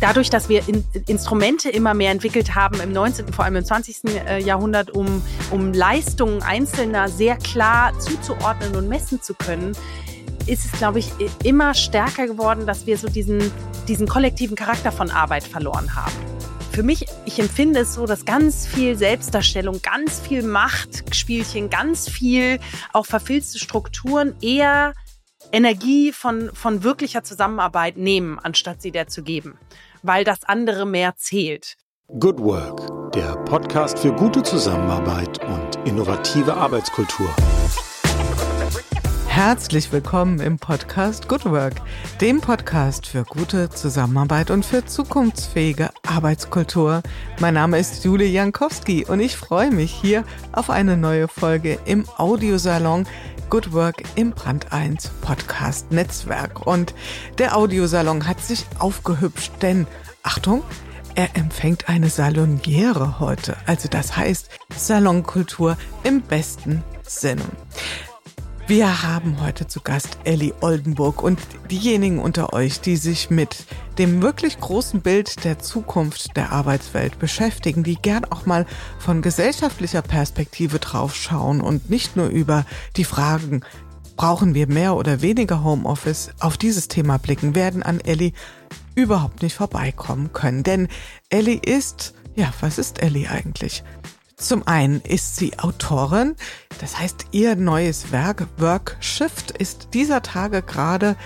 dadurch, dass wir in, Instrumente immer mehr entwickelt haben im 19., vor allem im 20. Äh, Jahrhundert, um, um Leistungen Einzelner sehr klar zuzuordnen und messen zu können, ist es, glaube ich, immer stärker geworden, dass wir so diesen, diesen kollektiven Charakter von Arbeit verloren haben. Für mich, ich empfinde es so, dass ganz viel Selbstdarstellung, ganz viel Machtspielchen, ganz viel auch verfilzte Strukturen eher Energie von, von wirklicher Zusammenarbeit nehmen, anstatt sie der zu geben weil das andere mehr zählt. Good Work, der Podcast für gute Zusammenarbeit und innovative Arbeitskultur. Herzlich willkommen im Podcast Good Work, dem Podcast für gute Zusammenarbeit und für zukunftsfähige Arbeitskultur. Mein Name ist Julie Jankowski und ich freue mich hier auf eine neue Folge im Audiosalon Good Work im Brand 1 Podcast Netzwerk. Und der Audiosalon hat sich aufgehübscht, denn Achtung, er empfängt eine Saloniere heute. Also das heißt Salonkultur im besten Sinne. Wir haben heute zu Gast Ellie Oldenburg und diejenigen unter euch, die sich mit dem wirklich großen Bild der Zukunft der Arbeitswelt beschäftigen, die gern auch mal von gesellschaftlicher Perspektive draufschauen und nicht nur über die Fragen, brauchen wir mehr oder weniger Homeoffice, auf dieses Thema blicken, werden an Ellie überhaupt nicht vorbeikommen können. Denn Ellie ist, ja, was ist Ellie eigentlich? Zum einen ist sie Autorin, das heißt, ihr neues Werk Work Shift ist dieser Tage gerade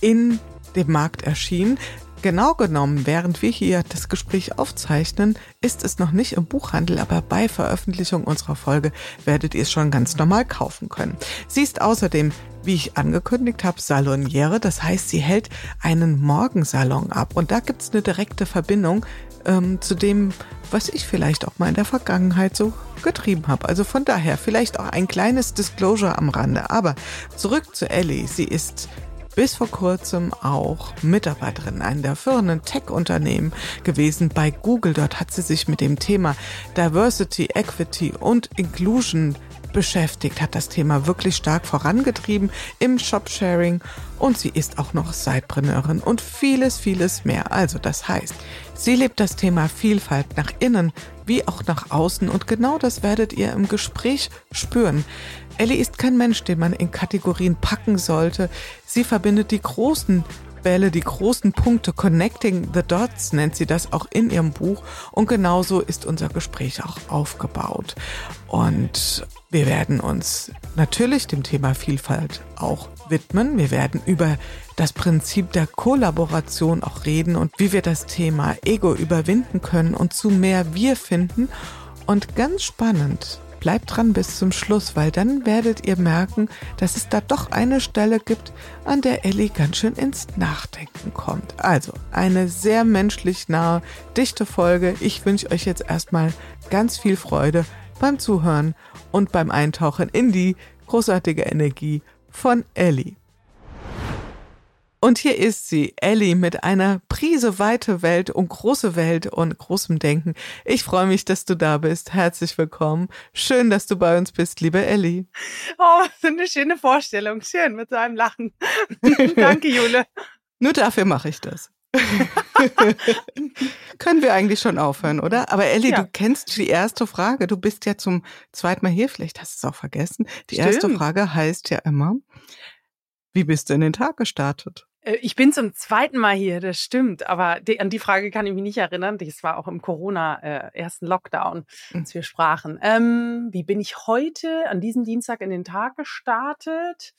in dem Markt erschienen. Genau genommen, während wir hier das Gespräch aufzeichnen, ist es noch nicht im Buchhandel, aber bei Veröffentlichung unserer Folge werdet ihr es schon ganz normal kaufen können. Sie ist außerdem, wie ich angekündigt habe, Saloniere, das heißt, sie hält einen Morgensalon ab und da gibt es eine direkte Verbindung ähm, zu dem, was ich vielleicht auch mal in der Vergangenheit so getrieben habe. Also von daher vielleicht auch ein kleines Disclosure am Rande. Aber zurück zu Ellie. Sie ist bis vor kurzem auch Mitarbeiterin einer der führenden Tech-Unternehmen gewesen bei Google. Dort hat sie sich mit dem Thema Diversity, Equity und Inclusion beschäftigt, hat das Thema wirklich stark vorangetrieben im Shopsharing und sie ist auch noch Sidepreneurin und vieles, vieles mehr. Also das heißt, sie lebt das Thema Vielfalt nach innen wie auch nach außen und genau das werdet ihr im Gespräch spüren. Ellie ist kein Mensch, den man in Kategorien packen sollte. Sie verbindet die großen Bälle, die großen Punkte, Connecting the Dots nennt sie das auch in ihrem Buch. Und genauso ist unser Gespräch auch aufgebaut. Und wir werden uns natürlich dem Thema Vielfalt auch widmen. Wir werden über das Prinzip der Kollaboration auch reden und wie wir das Thema Ego überwinden können und zu mehr Wir finden. Und ganz spannend, bleibt dran bis zum Schluss, weil dann werdet ihr merken, dass es da doch eine Stelle gibt, an der Ellie ganz schön ins Nachdenken kommt. Also eine sehr menschlich nahe, dichte Folge. Ich wünsche euch jetzt erstmal ganz viel Freude beim Zuhören und beim Eintauchen in die großartige Energie von Ellie. Und hier ist sie, Ellie, mit einer Prise weite Welt und große Welt und großem Denken. Ich freue mich, dass du da bist. Herzlich willkommen. Schön, dass du bei uns bist, liebe Ellie. Oh, so eine schöne Vorstellung. Schön mit so einem Lachen. Danke, Jule. Nur dafür mache ich das. Können wir eigentlich schon aufhören, oder? Aber Ellie, ja. du kennst die erste Frage. Du bist ja zum zweiten Mal hier. Vielleicht hast du es auch vergessen. Die Stimmt. erste Frage heißt ja immer, wie bist du in den Tag gestartet? Äh, ich bin zum zweiten Mal hier, das stimmt. Aber die, an die Frage kann ich mich nicht erinnern. Das war auch im Corona-ersten äh, Lockdown, hm. als wir sprachen. Ähm, wie bin ich heute an diesem Dienstag in den Tag gestartet?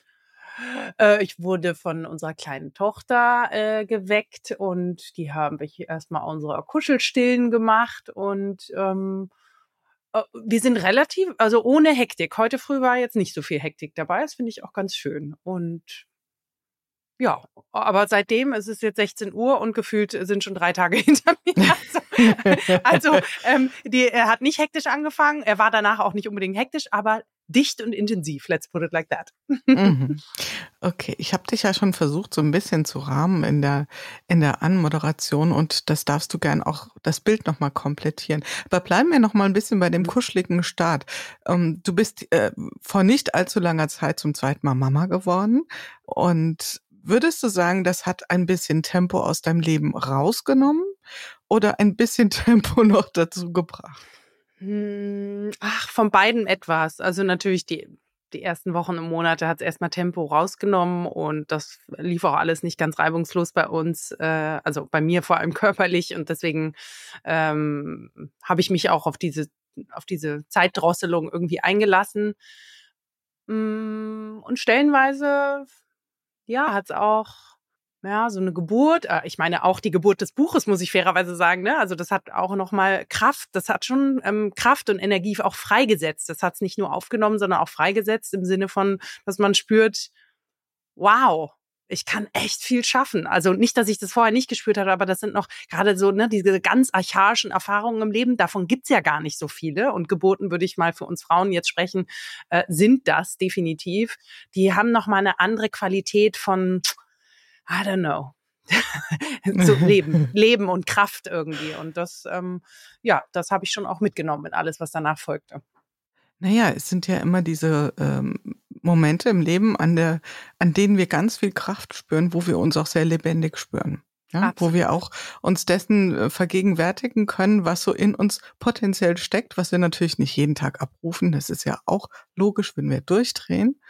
Äh, ich wurde von unserer kleinen Tochter äh, geweckt und die haben ich erstmal unsere Kuschelstillen gemacht und ähm, äh, wir sind relativ, also ohne Hektik. Heute früh war jetzt nicht so viel Hektik dabei. Das finde ich auch ganz schön. Und ja, aber seitdem ist es jetzt 16 Uhr und gefühlt sind schon drei Tage hinter mir. Also, also ähm, die, er hat nicht hektisch angefangen. Er war danach auch nicht unbedingt hektisch, aber dicht und intensiv. Let's put it like that. Mhm. Okay, ich habe dich ja schon versucht, so ein bisschen zu rahmen in der in der Anmoderation und das darfst du gern auch das Bild nochmal komplettieren. Aber bleiben wir nochmal ein bisschen bei dem mhm. kuscheligen Start. Ähm, du bist äh, vor nicht allzu langer Zeit zum zweiten Mal Mama geworden und Würdest du sagen, das hat ein bisschen Tempo aus deinem Leben rausgenommen? oder ein bisschen Tempo noch dazu gebracht? Hm, ach, von beiden etwas. Also natürlich die, die ersten Wochen und Monate hat es erstmal Tempo rausgenommen und das lief auch alles nicht ganz reibungslos bei uns, äh, also bei mir vor allem körperlich und deswegen ähm, habe ich mich auch auf diese auf diese Zeitdrosselung irgendwie eingelassen. Mm, und stellenweise, ja, hat es auch ja, so eine Geburt, äh, ich meine auch die Geburt des Buches, muss ich fairerweise sagen, ne? Also das hat auch nochmal Kraft, das hat schon ähm, Kraft und Energie auch freigesetzt. Das hat es nicht nur aufgenommen, sondern auch freigesetzt im Sinne von, dass man spürt, wow, ich kann echt viel schaffen. Also nicht, dass ich das vorher nicht gespürt hatte, aber das sind noch gerade so, ne, diese ganz archaischen Erfahrungen im Leben, davon gibt's ja gar nicht so viele. Und Geburten würde ich mal für uns Frauen jetzt sprechen, äh, sind das definitiv. Die haben noch mal eine andere Qualität von, I don't know. so Leben, Leben und Kraft irgendwie. Und das, ähm, ja, das habe ich schon auch mitgenommen mit alles, was danach folgte. Naja, es sind ja immer diese ähm, Momente im Leben, an, der, an denen wir ganz viel Kraft spüren, wo wir uns auch sehr lebendig spüren. Ja, wo wir auch uns dessen äh, vergegenwärtigen können, was so in uns potenziell steckt, was wir natürlich nicht jeden Tag abrufen. Das ist ja auch logisch, wenn wir durchdrehen.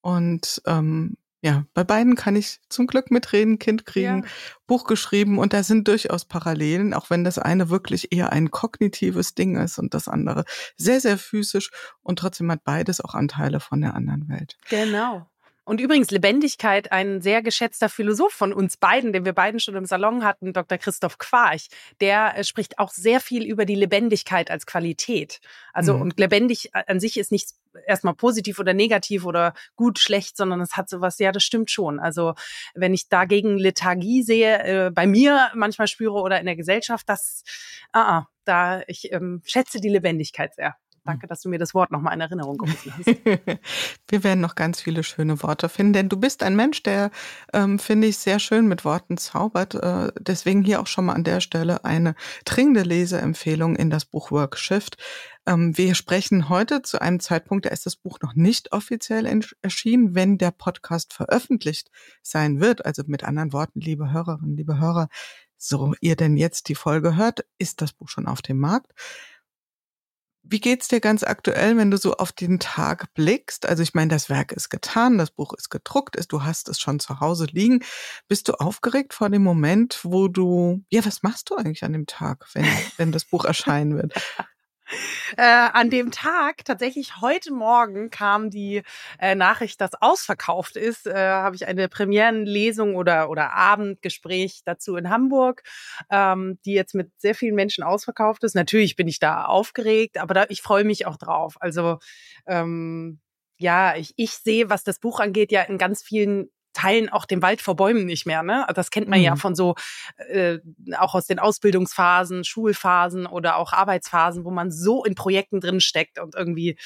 Und ähm, ja, bei beiden kann ich zum Glück mitreden, Kind kriegen, ja. Buch geschrieben und da sind durchaus Parallelen, auch wenn das eine wirklich eher ein kognitives Ding ist und das andere sehr, sehr physisch und trotzdem hat beides auch Anteile von der anderen Welt. Genau. Und übrigens Lebendigkeit, ein sehr geschätzter Philosoph von uns beiden, den wir beiden schon im Salon hatten, Dr. Christoph Quarch, der äh, spricht auch sehr viel über die Lebendigkeit als Qualität. Also mhm. und lebendig an sich ist nicht erstmal positiv oder negativ oder gut, schlecht, sondern es hat sowas, ja, das stimmt schon. Also wenn ich dagegen Lethargie sehe, äh, bei mir manchmal spüre oder in der Gesellschaft, das, ah, ah da ich ähm, schätze die Lebendigkeit sehr. Danke, dass du mir das Wort nochmal in Erinnerung gerufen hast. Wir werden noch ganz viele schöne Worte finden, denn du bist ein Mensch, der, ähm, finde ich, sehr schön mit Worten zaubert. Äh, deswegen hier auch schon mal an der Stelle eine dringende Leseempfehlung in das Buch Work Shift. Ähm, wir sprechen heute zu einem Zeitpunkt, da ist das Buch noch nicht offiziell erschienen, wenn der Podcast veröffentlicht sein wird. Also mit anderen Worten, liebe Hörerinnen, liebe Hörer, so ihr denn jetzt die Folge hört, ist das Buch schon auf dem Markt. Wie geht's dir ganz aktuell, wenn du so auf den Tag blickst? Also ich meine, das Werk ist getan, das Buch ist gedruckt, ist, du hast es schon zu Hause liegen. Bist du aufgeregt vor dem Moment, wo du, ja, was machst du eigentlich an dem Tag, wenn, wenn das Buch erscheinen wird? Äh, an dem Tag, tatsächlich heute Morgen, kam die äh, Nachricht, dass ausverkauft ist. Äh, Habe ich eine Premierenlesung oder, oder Abendgespräch dazu in Hamburg, ähm, die jetzt mit sehr vielen Menschen ausverkauft ist. Natürlich bin ich da aufgeregt, aber da, ich freue mich auch drauf. Also ähm, ja, ich, ich sehe, was das Buch angeht, ja in ganz vielen Teilen auch den Wald vor Bäumen nicht mehr. Ne? Das kennt man mhm. ja von so, äh, auch aus den Ausbildungsphasen, Schulphasen oder auch Arbeitsphasen, wo man so in Projekten drin steckt und irgendwie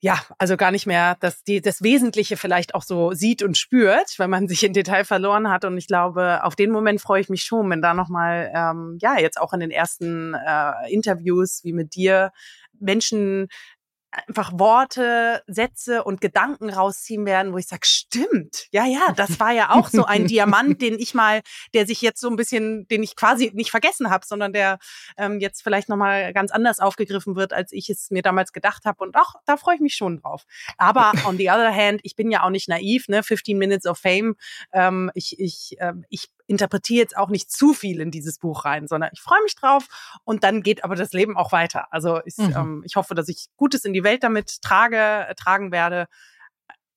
ja, also gar nicht mehr dass die, das Wesentliche vielleicht auch so sieht und spürt, wenn man sich in Detail verloren hat. Und ich glaube, auf den Moment freue ich mich schon, wenn da nochmal, ähm, ja, jetzt auch in den ersten äh, Interviews wie mit dir Menschen einfach Worte, Sätze und Gedanken rausziehen werden, wo ich sage, stimmt, ja, ja, das war ja auch so ein Diamant, den ich mal, der sich jetzt so ein bisschen, den ich quasi nicht vergessen habe, sondern der ähm, jetzt vielleicht nochmal ganz anders aufgegriffen wird, als ich es mir damals gedacht habe. Und auch da freue ich mich schon drauf. Aber on the other hand, ich bin ja auch nicht naiv, ne? 15 Minutes of Fame. Ähm, ich, ich, äh, ich interpretiere jetzt auch nicht zu viel in dieses Buch rein, sondern ich freue mich drauf und dann geht aber das Leben auch weiter. Also ich, mhm. ähm, ich hoffe, dass ich Gutes in die Welt damit trage, äh, tragen werde.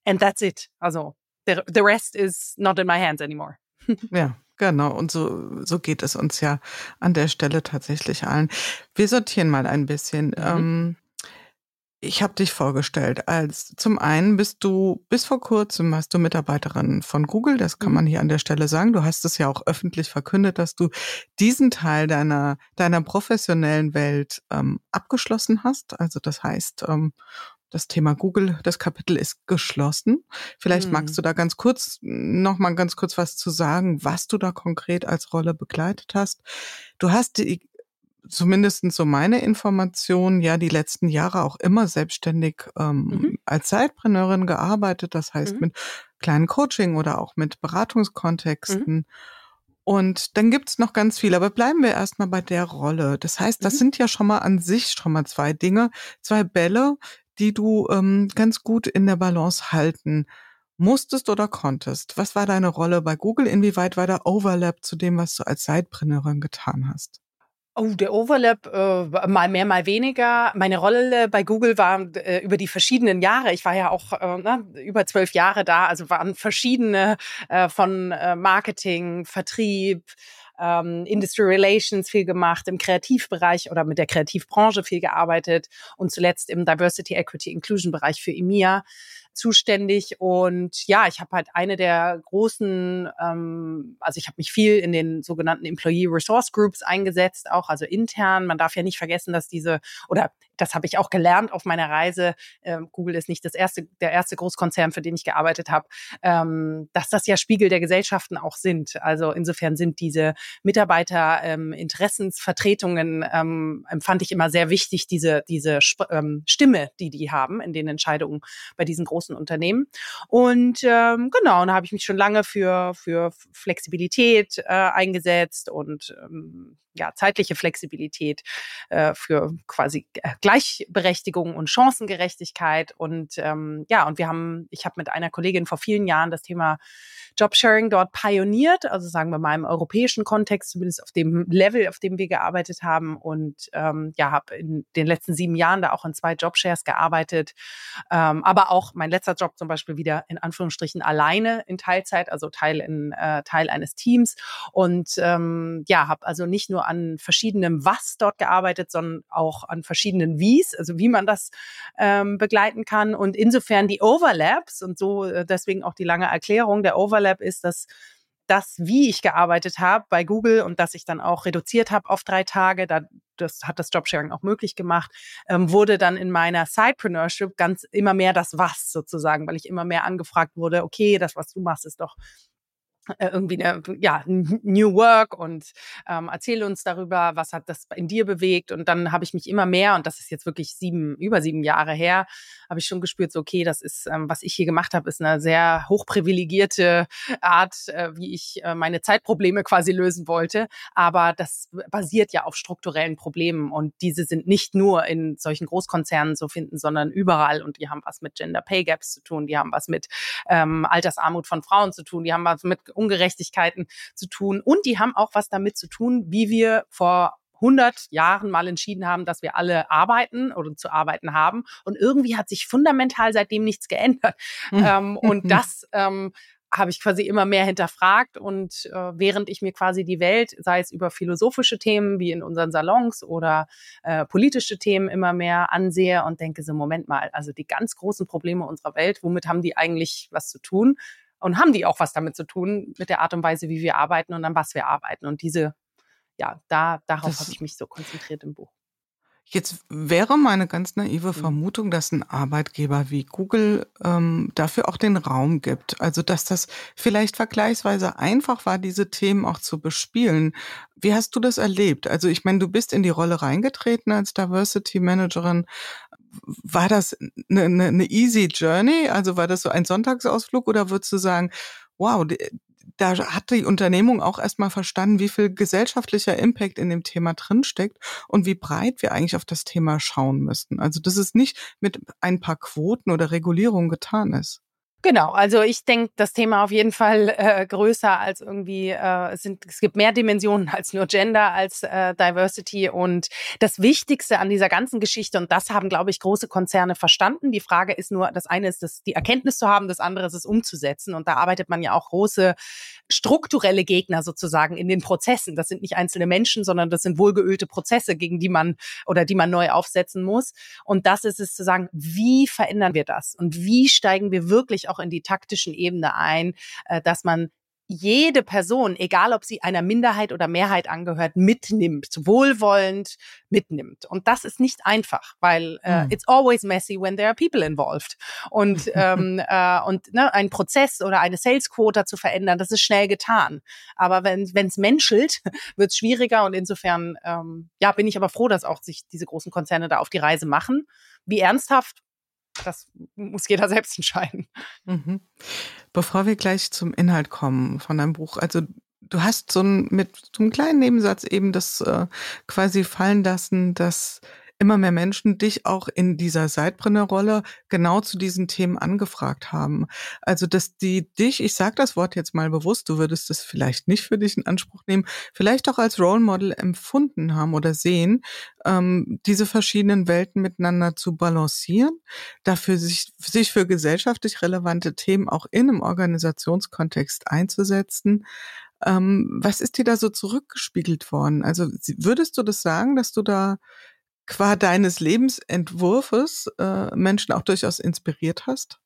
And that's it. Also the, the rest is not in my hands anymore. ja, Genau, und so, so geht es uns ja an der Stelle tatsächlich allen. Wir sortieren mal ein bisschen. Mhm. Ähm, ich habe dich vorgestellt als zum einen bist du bis vor kurzem hast du Mitarbeiterin von Google, das kann mhm. man hier an der Stelle sagen. Du hast es ja auch öffentlich verkündet, dass du diesen Teil deiner deiner professionellen Welt ähm, abgeschlossen hast. Also das heißt, ähm, das Thema Google, das Kapitel ist geschlossen. Vielleicht mhm. magst du da ganz kurz noch mal ganz kurz was zu sagen, was du da konkret als Rolle begleitet hast. Du hast die zumindest so meine Information, ja die letzten Jahre auch immer selbstständig ähm, mhm. als Zeitpreneurin gearbeitet, das heißt mhm. mit kleinen Coaching oder auch mit Beratungskontexten. Mhm. Und dann gibt's noch ganz viel, aber bleiben wir erstmal bei der Rolle. Das heißt, das mhm. sind ja schon mal an sich schon mal zwei Dinge, zwei Bälle, die du ähm, ganz gut in der Balance halten musstest oder konntest. Was war deine Rolle bei Google? Inwieweit war der Overlap zu dem, was du als Sidepreneurin getan hast? Oh, der Overlap, äh, mal mehr, mal weniger. Meine Rolle bei Google war äh, über die verschiedenen Jahre. Ich war ja auch äh, ne, über zwölf Jahre da, also waren verschiedene äh, von äh, Marketing, Vertrieb, ähm, Industry Relations viel gemacht, im Kreativbereich oder mit der Kreativbranche viel gearbeitet und zuletzt im Diversity, Equity, Inclusion Bereich für EMEA zuständig. Und ja, ich habe halt eine der großen, ähm, also ich habe mich viel in den sogenannten Employee Resource Groups eingesetzt, auch also intern. Man darf ja nicht vergessen, dass diese, oder das habe ich auch gelernt auf meiner Reise. Ähm, Google ist nicht das erste, der erste Großkonzern, für den ich gearbeitet habe, ähm, dass das ja Spiegel der Gesellschaften auch sind. Also insofern sind diese Mitarbeiter-Interessensvertretungen, ähm, empfand ich immer sehr wichtig, diese, diese ähm, Stimme, die die haben in den Entscheidungen bei diesen großen Unternehmen. Und ähm, genau, und da habe ich mich schon lange für, für Flexibilität äh, eingesetzt und ähm, ja, zeitliche Flexibilität äh, für quasi äh, Gleichberechtigung und Chancengerechtigkeit. Und ähm, ja, und wir haben, ich habe mit einer Kollegin vor vielen Jahren das Thema Jobsharing dort pioniert, also sagen wir mal im europäischen Kontext, zumindest auf dem Level, auf dem wir gearbeitet haben. Und ähm, ja, habe in den letzten sieben Jahren da auch in zwei Jobshares gearbeitet, ähm, aber auch mein letzter Job zum Beispiel wieder in Anführungsstrichen alleine in Teilzeit, also Teil in äh, Teil eines Teams. Und ähm, ja, habe also nicht nur an verschiedenem Was dort gearbeitet, sondern auch an verschiedenen Wies, also wie man das ähm, begleiten kann. Und insofern die Overlaps und so äh, deswegen auch die lange Erklärung, der Overlap ist, dass das, wie ich gearbeitet habe bei Google und dass ich dann auch reduziert habe auf drei Tage, da, das hat das Jobsharing auch möglich gemacht, ähm, wurde dann in meiner Sidepreneurship ganz immer mehr das Was sozusagen, weil ich immer mehr angefragt wurde, okay, das, was du machst, ist doch irgendwie eine, ja, New Work und ähm, erzähle uns darüber, was hat das in dir bewegt. Und dann habe ich mich immer mehr, und das ist jetzt wirklich sieben, über sieben Jahre her, habe ich schon gespürt, so okay, das ist, ähm, was ich hier gemacht habe, ist eine sehr hochprivilegierte Art, äh, wie ich äh, meine Zeitprobleme quasi lösen wollte. Aber das basiert ja auf strukturellen Problemen und diese sind nicht nur in solchen Großkonzernen zu finden, sondern überall. Und die haben was mit Gender Pay Gaps zu tun, die haben was mit ähm, Altersarmut von Frauen zu tun, die haben was mit Ungerechtigkeiten zu tun. Und die haben auch was damit zu tun, wie wir vor 100 Jahren mal entschieden haben, dass wir alle arbeiten oder zu arbeiten haben. Und irgendwie hat sich fundamental seitdem nichts geändert. Mhm. ähm, und das ähm, habe ich quasi immer mehr hinterfragt und äh, während ich mir quasi die Welt, sei es über philosophische Themen wie in unseren Salons oder äh, politische Themen immer mehr ansehe und denke so, Moment mal, also die ganz großen Probleme unserer Welt, womit haben die eigentlich was zu tun? Und haben die auch was damit zu tun, mit der Art und Weise, wie wir arbeiten und an was wir arbeiten. Und diese, ja, da, darauf habe ich mich so konzentriert im Buch. Jetzt wäre meine ganz naive mhm. Vermutung, dass ein Arbeitgeber wie Google ähm, dafür auch den Raum gibt. Also dass das vielleicht vergleichsweise einfach war, diese Themen auch zu bespielen. Wie hast du das erlebt? Also ich meine, du bist in die Rolle reingetreten als Diversity Managerin war das eine, eine, eine easy Journey? Also war das so ein Sonntagsausflug oder würdest du sagen, wow, da hat die Unternehmung auch erstmal verstanden, wie viel gesellschaftlicher Impact in dem Thema drinsteckt und wie breit wir eigentlich auf das Thema schauen müssten. Also, dass es nicht mit ein paar Quoten oder Regulierungen getan ist. Genau, also ich denke, das Thema auf jeden Fall äh, größer als irgendwie, äh, es, sind, es gibt mehr Dimensionen als nur Gender, als äh, Diversity. Und das Wichtigste an dieser ganzen Geschichte, und das haben, glaube ich, große Konzerne verstanden. Die Frage ist nur, das eine ist, das, die Erkenntnis zu haben, das andere ist es umzusetzen. Und da arbeitet man ja auch große strukturelle Gegner sozusagen in den Prozessen. Das sind nicht einzelne Menschen, sondern das sind wohlgeölte Prozesse, gegen die man oder die man neu aufsetzen muss. Und das ist es zu sagen, wie verändern wir das? Und wie steigen wir wirklich auch in die taktischen Ebene ein, äh, dass man jede Person, egal ob sie einer Minderheit oder Mehrheit angehört, mitnimmt, wohlwollend mitnimmt. Und das ist nicht einfach, weil äh, mm. it's always messy when there are people involved. Und, ähm, äh, und ne, ein Prozess oder eine Sales Quota zu verändern, das ist schnell getan. Aber wenn es menschelt, wird es schwieriger. Und insofern ähm, ja, bin ich aber froh, dass auch sich diese großen Konzerne da auf die Reise machen. Wie ernsthaft das muss jeder selbst entscheiden. Mhm. Bevor wir gleich zum Inhalt kommen von deinem Buch, also du hast so ein, mit so einem kleinen Nebensatz eben das äh, quasi fallen lassen, dass immer mehr Menschen dich auch in dieser Seitbrennerrolle genau zu diesen Themen angefragt haben. Also, dass die dich, ich sage das Wort jetzt mal bewusst, du würdest das vielleicht nicht für dich in Anspruch nehmen, vielleicht auch als Role Model empfunden haben oder sehen, ähm, diese verschiedenen Welten miteinander zu balancieren, dafür sich, sich für gesellschaftlich relevante Themen auch in einem Organisationskontext einzusetzen. Ähm, was ist dir da so zurückgespiegelt worden? Also würdest du das sagen, dass du da qua deines Lebensentwurfes äh, Menschen auch durchaus inspiriert hast?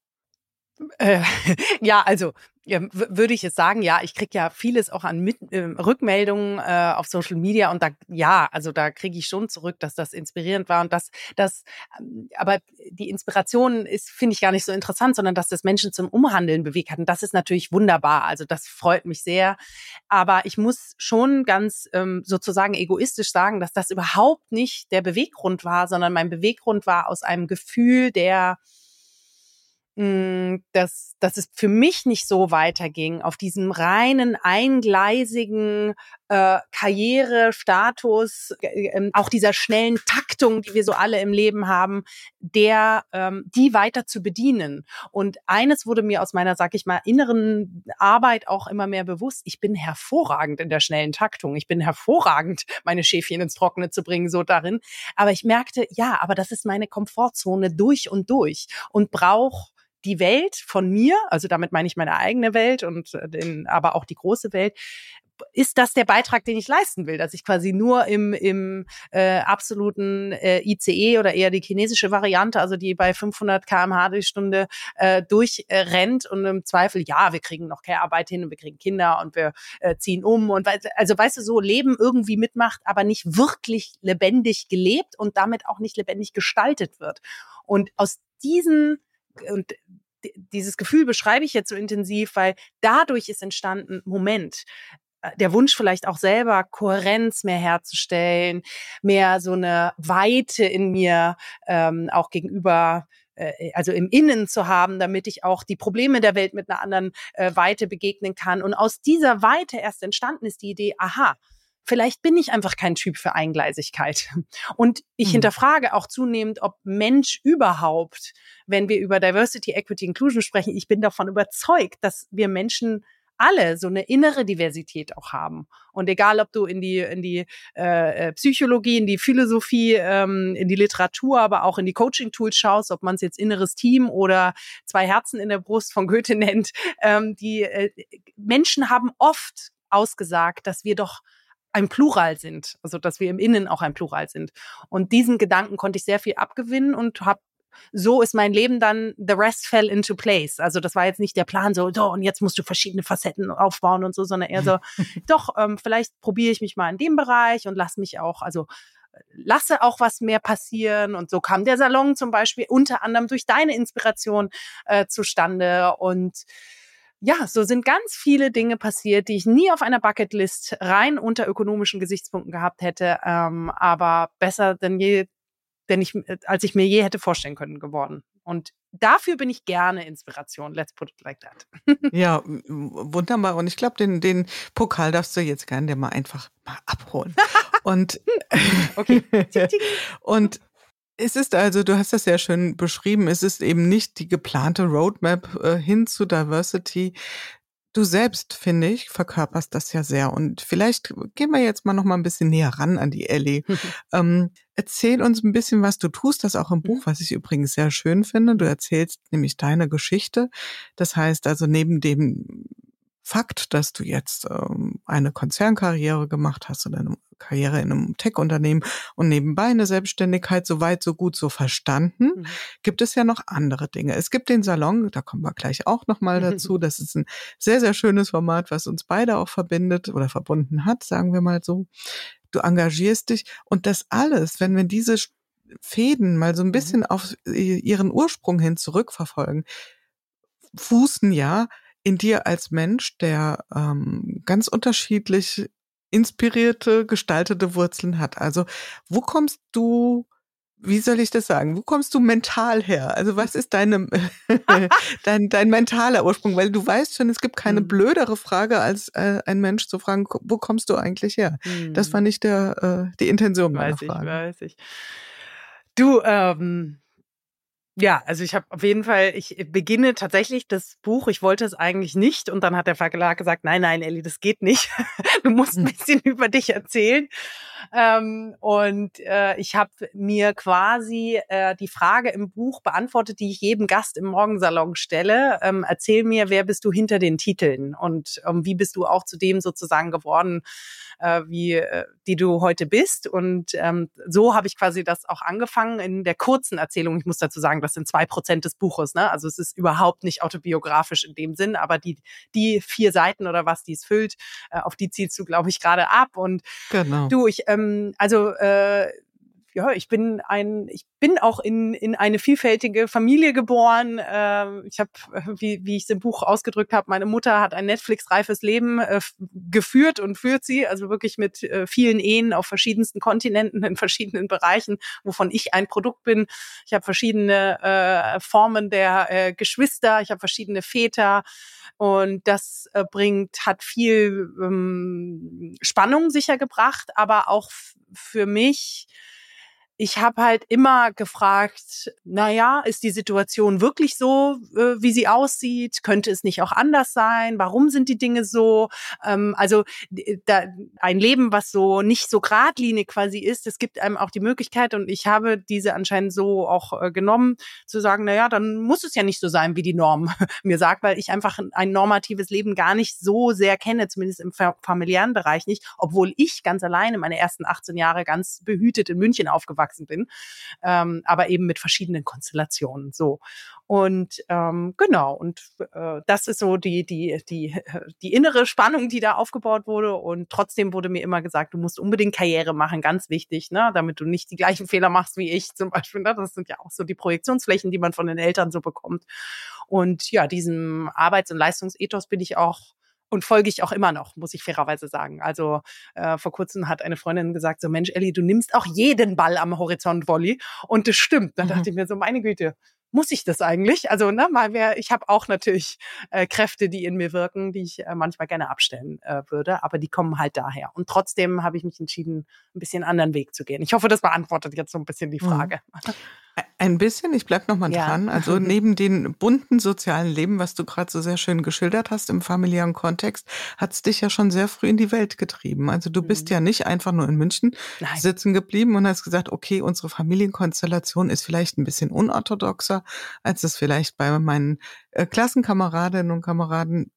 Äh, ja, also ja, würde ich es sagen, ja, ich kriege ja vieles auch an Mit äh, Rückmeldungen äh, auf Social Media und da, ja, also da kriege ich schon zurück, dass das inspirierend war und dass das, ähm, aber die Inspiration ist, finde ich gar nicht so interessant, sondern dass das Menschen zum Umhandeln bewegt hat. Und das ist natürlich wunderbar, also das freut mich sehr, aber ich muss schon ganz ähm, sozusagen egoistisch sagen, dass das überhaupt nicht der Beweggrund war, sondern mein Beweggrund war aus einem Gefühl der hm, dass, dass es für mich nicht so weiterging, auf diesem reinen, eingleisigen äh, Karriere, Status, äh, ähm, auch dieser schnellen Taktung, die wir so alle im Leben haben, der ähm, die weiter zu bedienen. Und eines wurde mir aus meiner, sag ich mal, inneren Arbeit auch immer mehr bewusst. Ich bin hervorragend in der schnellen Taktung. Ich bin hervorragend, meine Schäfchen ins Trockene zu bringen, so darin. Aber ich merkte, ja, aber das ist meine Komfortzone durch und durch und brauche die Welt von mir, also damit meine ich meine eigene Welt und äh, den, aber auch die große Welt, ist das der Beitrag, den ich leisten will, dass ich quasi nur im, im äh, absoluten äh, ICE oder eher die chinesische Variante, also die bei 500 kmh die Stunde äh, durchrennt äh, und im Zweifel, ja, wir kriegen noch Care-Arbeit hin und wir kriegen Kinder und wir äh, ziehen um und also weißt du, so Leben irgendwie mitmacht, aber nicht wirklich lebendig gelebt und damit auch nicht lebendig gestaltet wird. Und aus diesen und dieses Gefühl beschreibe ich jetzt so intensiv, weil dadurch ist entstanden, Moment, äh, der Wunsch vielleicht auch selber Kohärenz mehr herzustellen, mehr so eine Weite in mir ähm, auch gegenüber äh, also im Innen zu haben, damit ich auch die Probleme der Welt mit einer anderen äh, Weite begegnen kann. Und aus dieser Weite erst entstanden ist die Idee, aha, vielleicht bin ich einfach kein Typ für Eingleisigkeit. Und ich mhm. hinterfrage auch zunehmend, ob Mensch überhaupt, wenn wir über Diversity, Equity, Inclusion sprechen, ich bin davon überzeugt, dass wir Menschen alle so eine innere Diversität auch haben. Und egal, ob du in die in die äh, äh Psychologie, in die Philosophie, ähm, in die Literatur, aber auch in die Coaching-Tools schaust, ob man es jetzt inneres Team oder zwei Herzen in der Brust von Goethe nennt, ähm, die äh, Menschen haben oft ausgesagt, dass wir doch ein Plural sind, also dass wir im Innen auch ein Plural sind. Und diesen Gedanken konnte ich sehr viel abgewinnen und habe so ist mein Leben dann, the rest fell into place. Also das war jetzt nicht der Plan so, so und jetzt musst du verschiedene Facetten aufbauen und so, sondern eher so, doch, ähm, vielleicht probiere ich mich mal in dem Bereich und lass mich auch, also lasse auch was mehr passieren. Und so kam der Salon zum Beispiel unter anderem durch deine Inspiration äh, zustande. Und ja, so sind ganz viele Dinge passiert, die ich nie auf einer Bucketlist rein unter ökonomischen Gesichtspunkten gehabt hätte, ähm, aber besser denn je, denn ich, als ich mir je hätte vorstellen können geworden. Und dafür bin ich gerne Inspiration. Let's put it like that. ja, wunderbar. Und ich glaube, den, den Pokal darfst du jetzt gerne dir mal einfach mal abholen. Und, okay. und es ist also, du hast das sehr schön beschrieben, es ist eben nicht die geplante Roadmap äh, hin zu Diversity. Du selbst, finde ich, verkörperst das ja sehr. Und vielleicht gehen wir jetzt mal noch mal ein bisschen näher ran an die Ellie. ähm, erzähl uns ein bisschen, was du tust, das auch im Buch, mhm. was ich übrigens sehr schön finde. Du erzählst nämlich deine Geschichte. Das heißt also, neben dem Fakt, dass du jetzt ähm, eine Konzernkarriere gemacht hast oder eine Karriere in einem Tech-Unternehmen und nebenbei eine Selbstständigkeit so weit, so gut, so verstanden, mhm. gibt es ja noch andere Dinge. Es gibt den Salon, da kommen wir gleich auch nochmal dazu. Das ist ein sehr, sehr schönes Format, was uns beide auch verbindet oder verbunden hat, sagen wir mal so. Du engagierst dich und das alles, wenn wir diese Fäden mal so ein mhm. bisschen auf ihren Ursprung hin zurückverfolgen, fußen ja in dir als Mensch, der ähm, ganz unterschiedlich inspirierte, gestaltete Wurzeln hat. Also wo kommst du wie soll ich das sagen? Wo kommst du mental her? Also was ist deine, dein, dein mentaler Ursprung? Weil du weißt schon, es gibt keine hm. blödere Frage, als äh, ein Mensch zu fragen, wo kommst du eigentlich her? Hm. Das war nicht der, äh, die Intention meiner weiß Frage. Weiß ich, weiß ich. Du, ähm, ja, also ich habe auf jeden Fall, ich beginne tatsächlich das Buch, ich wollte es eigentlich nicht und dann hat der Verlag gesagt, nein, nein, Ellie, das geht nicht. du musst ein hm. bisschen über dich erzählen. Ähm, und äh, ich habe mir quasi äh, die Frage im Buch beantwortet, die ich jedem Gast im Morgensalon stelle. Ähm, erzähl mir, wer bist du hinter den Titeln und ähm, wie bist du auch zu dem sozusagen geworden, äh, wie äh, die du heute bist. Und ähm, so habe ich quasi das auch angefangen in der kurzen Erzählung. Ich muss dazu sagen, das sind zwei Prozent des Buches. Ne? Also es ist überhaupt nicht autobiografisch in dem Sinn, aber die, die vier Seiten oder was die es füllt, äh, auf die zielst du, glaube ich, gerade ab. Und genau. du, ich, ähm, also äh, ja, ich bin ein, ich bin auch in, in eine vielfältige Familie geboren. Äh, ich habe, wie, wie ich es im Buch ausgedrückt habe, meine Mutter hat ein Netflix-reifes Leben äh, geführt und führt sie, also wirklich mit äh, vielen Ehen auf verschiedensten Kontinenten, in verschiedenen Bereichen, wovon ich ein Produkt bin. Ich habe verschiedene äh, Formen der äh, Geschwister, ich habe verschiedene Väter und das äh, bringt, hat viel ähm, Spannung sicher gebracht, aber auch für mich ich habe halt immer gefragt, na ja, ist die Situation wirklich so, äh, wie sie aussieht? Könnte es nicht auch anders sein? Warum sind die Dinge so? Ähm, also da, ein Leben, was so nicht so geradlinig quasi ist, es gibt einem auch die Möglichkeit und ich habe diese anscheinend so auch äh, genommen, zu sagen, na ja, dann muss es ja nicht so sein, wie die Norm mir sagt, weil ich einfach ein normatives Leben gar nicht so sehr kenne, zumindest im familiären Bereich nicht, obwohl ich ganz alleine meine ersten 18 Jahre ganz behütet in München aufgewachsen aufgewachsen bin, ähm, aber eben mit verschiedenen Konstellationen. So und ähm, genau und äh, das ist so die die die die innere Spannung, die da aufgebaut wurde und trotzdem wurde mir immer gesagt, du musst unbedingt Karriere machen, ganz wichtig, ne, damit du nicht die gleichen Fehler machst wie ich zum Beispiel. Ne? Das sind ja auch so die Projektionsflächen, die man von den Eltern so bekommt. Und ja, diesem Arbeits- und Leistungsethos bin ich auch und folge ich auch immer noch, muss ich fairerweise sagen. Also äh, vor kurzem hat eine Freundin gesagt, so Mensch, Elli, du nimmst auch jeden Ball am Horizont Volley. Und das stimmt. Dann mhm. dachte ich mir so, meine Güte, muss ich das eigentlich? Also, ne, mal wer, ich habe auch natürlich äh, Kräfte, die in mir wirken, die ich äh, manchmal gerne abstellen äh, würde, aber die kommen halt daher. Und trotzdem habe ich mich entschieden, ein bisschen anderen Weg zu gehen. Ich hoffe, das beantwortet jetzt so ein bisschen die mhm. Frage. Mhm. Ein bisschen, ich bleib noch mal ja. dran. Also neben den bunten sozialen Leben, was du gerade so sehr schön geschildert hast im familiären Kontext, hat's dich ja schon sehr früh in die Welt getrieben. Also du bist mhm. ja nicht einfach nur in München Nein. sitzen geblieben und hast gesagt, okay, unsere Familienkonstellation ist vielleicht ein bisschen unorthodoxer, als es vielleicht bei meinen äh, Klassenkameradinnen und Kameraden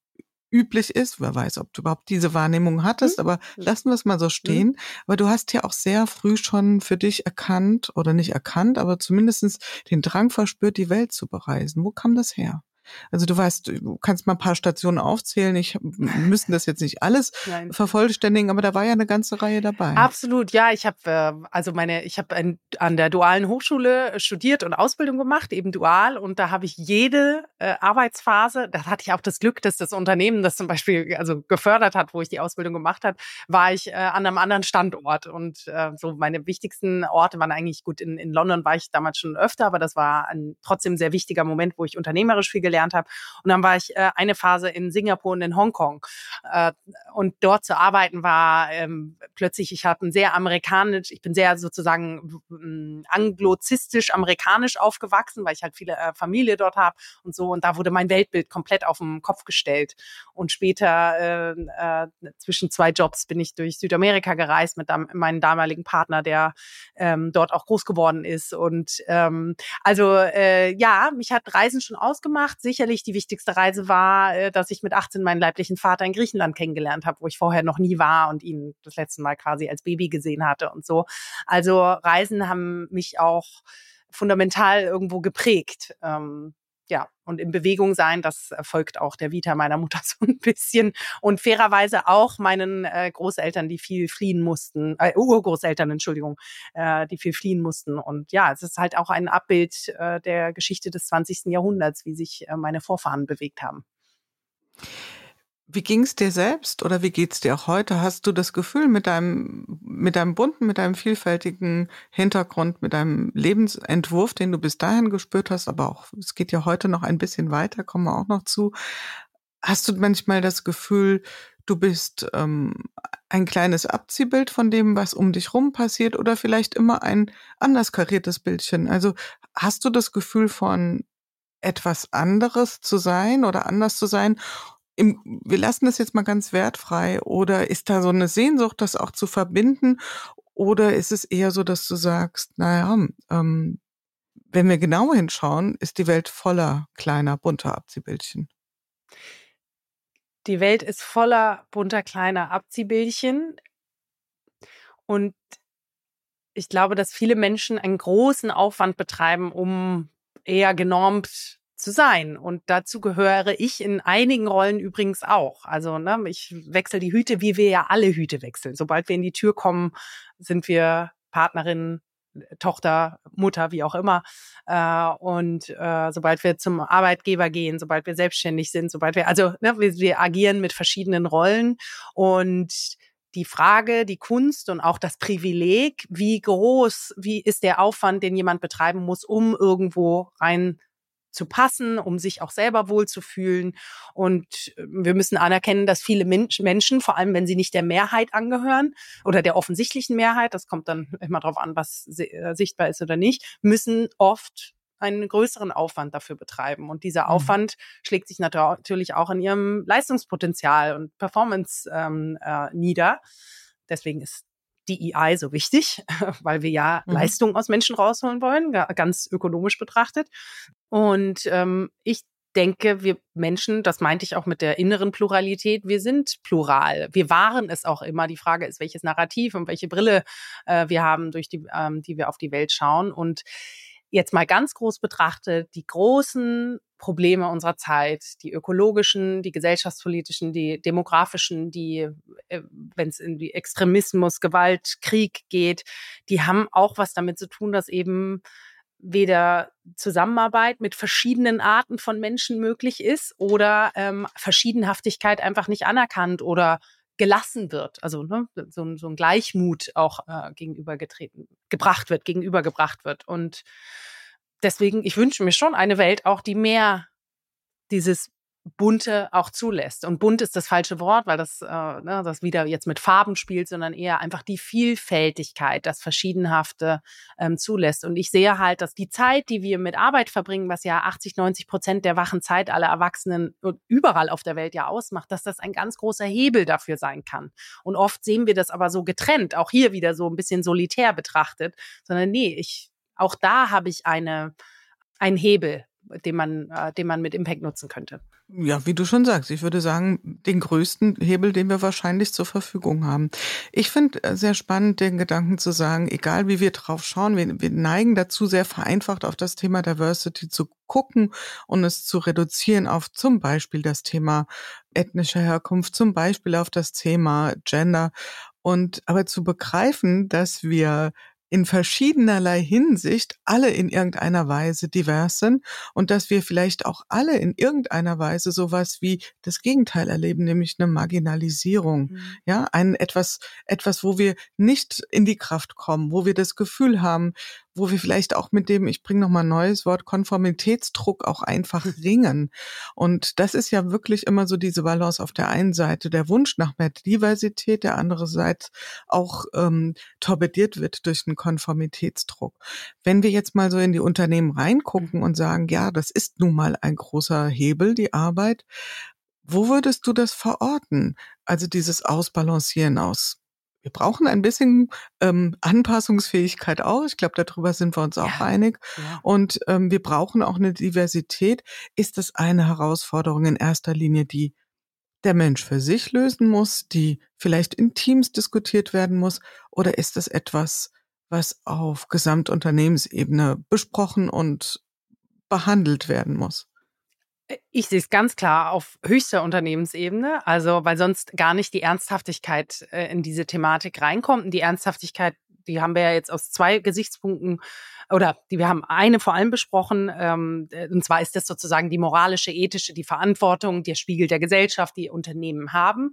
üblich ist. Wer weiß, ob du überhaupt diese Wahrnehmung hattest, mhm. aber lassen wir es mal so mhm. stehen. Aber du hast ja auch sehr früh schon für dich erkannt oder nicht erkannt, aber zumindestens den Drang verspürt, die Welt zu bereisen. Wo kam das her? Also du weißt, du kannst mal ein paar Stationen aufzählen. Ich müssen das jetzt nicht alles Nein. vervollständigen, aber da war ja eine ganze Reihe dabei. Absolut, ja. Ich habe äh, also meine, ich habe an der dualen Hochschule studiert und Ausbildung gemacht, eben dual, und da habe ich jede äh, Arbeitsphase. Da hatte ich auch das Glück, dass das Unternehmen, das zum Beispiel also gefördert hat, wo ich die Ausbildung gemacht habe, war ich äh, an einem anderen Standort und äh, so meine wichtigsten Orte waren eigentlich gut. In, in London war ich damals schon öfter, aber das war ein trotzdem sehr wichtiger Moment, wo ich unternehmerisch viel gelernt gelernt habe. Und dann war ich äh, eine Phase in Singapur und in Hongkong. Äh, und dort zu arbeiten war ähm, plötzlich, ich habe ein sehr amerikanisch, ich bin sehr sozusagen äh, anglozistisch amerikanisch aufgewachsen, weil ich halt viele äh, Familie dort habe und so. Und da wurde mein Weltbild komplett auf den Kopf gestellt. Und später äh, äh, zwischen zwei Jobs bin ich durch Südamerika gereist mit dam meinem damaligen Partner, der ähm, dort auch groß geworden ist. Und ähm, also äh, ja, mich hat Reisen schon ausgemacht sicherlich die wichtigste Reise war, äh, dass ich mit 18 meinen leiblichen Vater in Griechenland kennengelernt habe, wo ich vorher noch nie war und ihn das letzte Mal quasi als Baby gesehen hatte und so. Also Reisen haben mich auch fundamental irgendwo geprägt. Ähm, ja, und in Bewegung sein, das folgt auch der Vita meiner Mutter so ein bisschen. Und fairerweise auch meinen äh, Großeltern, die viel fliehen mussten, äh, Urgroßeltern, Entschuldigung, äh, die viel fliehen mussten. Und ja, es ist halt auch ein Abbild äh, der Geschichte des 20. Jahrhunderts, wie sich äh, meine Vorfahren bewegt haben. Wie ging es dir selbst oder wie geht es dir auch heute? Hast du das Gefühl, mit deinem, mit deinem bunten, mit deinem vielfältigen Hintergrund, mit deinem Lebensentwurf, den du bis dahin gespürt hast, aber auch, es geht ja heute noch ein bisschen weiter, kommen wir auch noch zu. Hast du manchmal das Gefühl, du bist ähm, ein kleines Abziehbild von dem, was um dich rum passiert oder vielleicht immer ein anders kariertes Bildchen? Also hast du das Gefühl von etwas anderes zu sein oder anders zu sein im, wir lassen das jetzt mal ganz wertfrei oder ist da so eine Sehnsucht, das auch zu verbinden? Oder ist es eher so, dass du sagst, naja, ähm, wenn wir genauer hinschauen, ist die Welt voller kleiner, bunter Abziehbildchen? Die Welt ist voller bunter, kleiner Abziehbildchen. Und ich glaube, dass viele Menschen einen großen Aufwand betreiben, um eher genormt zu sein. Und dazu gehöre ich in einigen Rollen übrigens auch. Also ne, ich wechsle die Hüte, wie wir ja alle Hüte wechseln. Sobald wir in die Tür kommen, sind wir Partnerin, Tochter, Mutter, wie auch immer. Äh, und äh, sobald wir zum Arbeitgeber gehen, sobald wir selbstständig sind, sobald wir, also ne, wir, wir agieren mit verschiedenen Rollen und die Frage, die Kunst und auch das Privileg, wie groß, wie ist der Aufwand, den jemand betreiben muss, um irgendwo rein zu passen, um sich auch selber wohlzufühlen. Und äh, wir müssen anerkennen, dass viele Menschen, vor allem wenn sie nicht der Mehrheit angehören oder der offensichtlichen Mehrheit, das kommt dann immer darauf an, was äh, sichtbar ist oder nicht, müssen oft einen größeren Aufwand dafür betreiben. Und dieser mhm. Aufwand schlägt sich natürlich auch in ihrem Leistungspotenzial und Performance ähm, äh, nieder. Deswegen ist DEI so wichtig, weil wir ja mhm. Leistung aus Menschen rausholen wollen, ganz ökonomisch betrachtet. Und ähm, ich denke, wir Menschen, das meinte ich auch mit der inneren Pluralität, wir sind plural. Wir waren es auch immer. Die Frage ist, welches Narrativ und welche Brille äh, wir haben, durch die, ähm, die wir auf die Welt schauen. Und jetzt mal ganz groß betrachtet, die großen Probleme unserer Zeit, die ökologischen, die gesellschaftspolitischen, die demografischen, die, äh, wenn es in die Extremismus, Gewalt, Krieg geht, die haben auch was damit zu tun, dass eben weder Zusammenarbeit mit verschiedenen Arten von Menschen möglich ist oder ähm, Verschiedenhaftigkeit einfach nicht anerkannt oder gelassen wird, also ne, so, so ein Gleichmut auch äh, gegenübergetreten, gebracht wird, gegenübergebracht wird. Und deswegen, ich wünsche mir schon eine Welt auch, die mehr dieses bunte auch zulässt. Und bunt ist das falsche Wort, weil das, äh, ne, das wieder jetzt mit Farben spielt, sondern eher einfach die Vielfältigkeit, das Verschiedenhafte ähm, zulässt. Und ich sehe halt, dass die Zeit, die wir mit Arbeit verbringen, was ja 80, 90 Prozent der wachen Zeit aller Erwachsenen überall auf der Welt ja ausmacht, dass das ein ganz großer Hebel dafür sein kann. Und oft sehen wir das aber so getrennt, auch hier wieder so ein bisschen solitär betrachtet, sondern nee, ich, auch da habe ich eine, ein Hebel, den man, äh, den man mit Impact nutzen könnte. Ja, wie du schon sagst, ich würde sagen, den größten Hebel, den wir wahrscheinlich zur Verfügung haben. Ich finde äh, sehr spannend, den Gedanken zu sagen, egal wie wir drauf schauen, wir, wir neigen dazu, sehr vereinfacht auf das Thema Diversity zu gucken und es zu reduzieren auf zum Beispiel das Thema ethnische Herkunft, zum Beispiel auf das Thema Gender und aber zu begreifen, dass wir in verschiedenerlei Hinsicht alle in irgendeiner Weise divers sind und dass wir vielleicht auch alle in irgendeiner Weise sowas wie das Gegenteil erleben, nämlich eine Marginalisierung. Mhm. Ja, ein etwas, etwas, wo wir nicht in die Kraft kommen, wo wir das Gefühl haben, wo wir vielleicht auch mit dem, ich bringe nochmal ein neues Wort, Konformitätsdruck auch einfach ringen. Und das ist ja wirklich immer so diese Balance auf der einen Seite, der Wunsch nach mehr Diversität, der andererseits auch ähm, torpediert wird durch einen Konformitätsdruck. Wenn wir jetzt mal so in die Unternehmen reingucken und sagen, ja, das ist nun mal ein großer Hebel, die Arbeit, wo würdest du das verorten? Also dieses Ausbalancieren aus wir brauchen ein bisschen ähm, Anpassungsfähigkeit auch. Ich glaube, darüber sind wir uns auch ja, einig. Ja. Und ähm, wir brauchen auch eine Diversität. Ist das eine Herausforderung in erster Linie, die der Mensch für sich lösen muss, die vielleicht in Teams diskutiert werden muss? Oder ist das etwas, was auf Gesamtunternehmensebene besprochen und behandelt werden muss? Ich sehe es ganz klar auf höchster Unternehmensebene, also weil sonst gar nicht die Ernsthaftigkeit äh, in diese Thematik reinkommt. Und die Ernsthaftigkeit, die haben wir ja jetzt aus zwei Gesichtspunkten oder die, wir haben eine vor allem besprochen, ähm, und zwar ist das sozusagen die moralische, ethische, die Verantwortung, der Spiegel der Gesellschaft, die Unternehmen haben.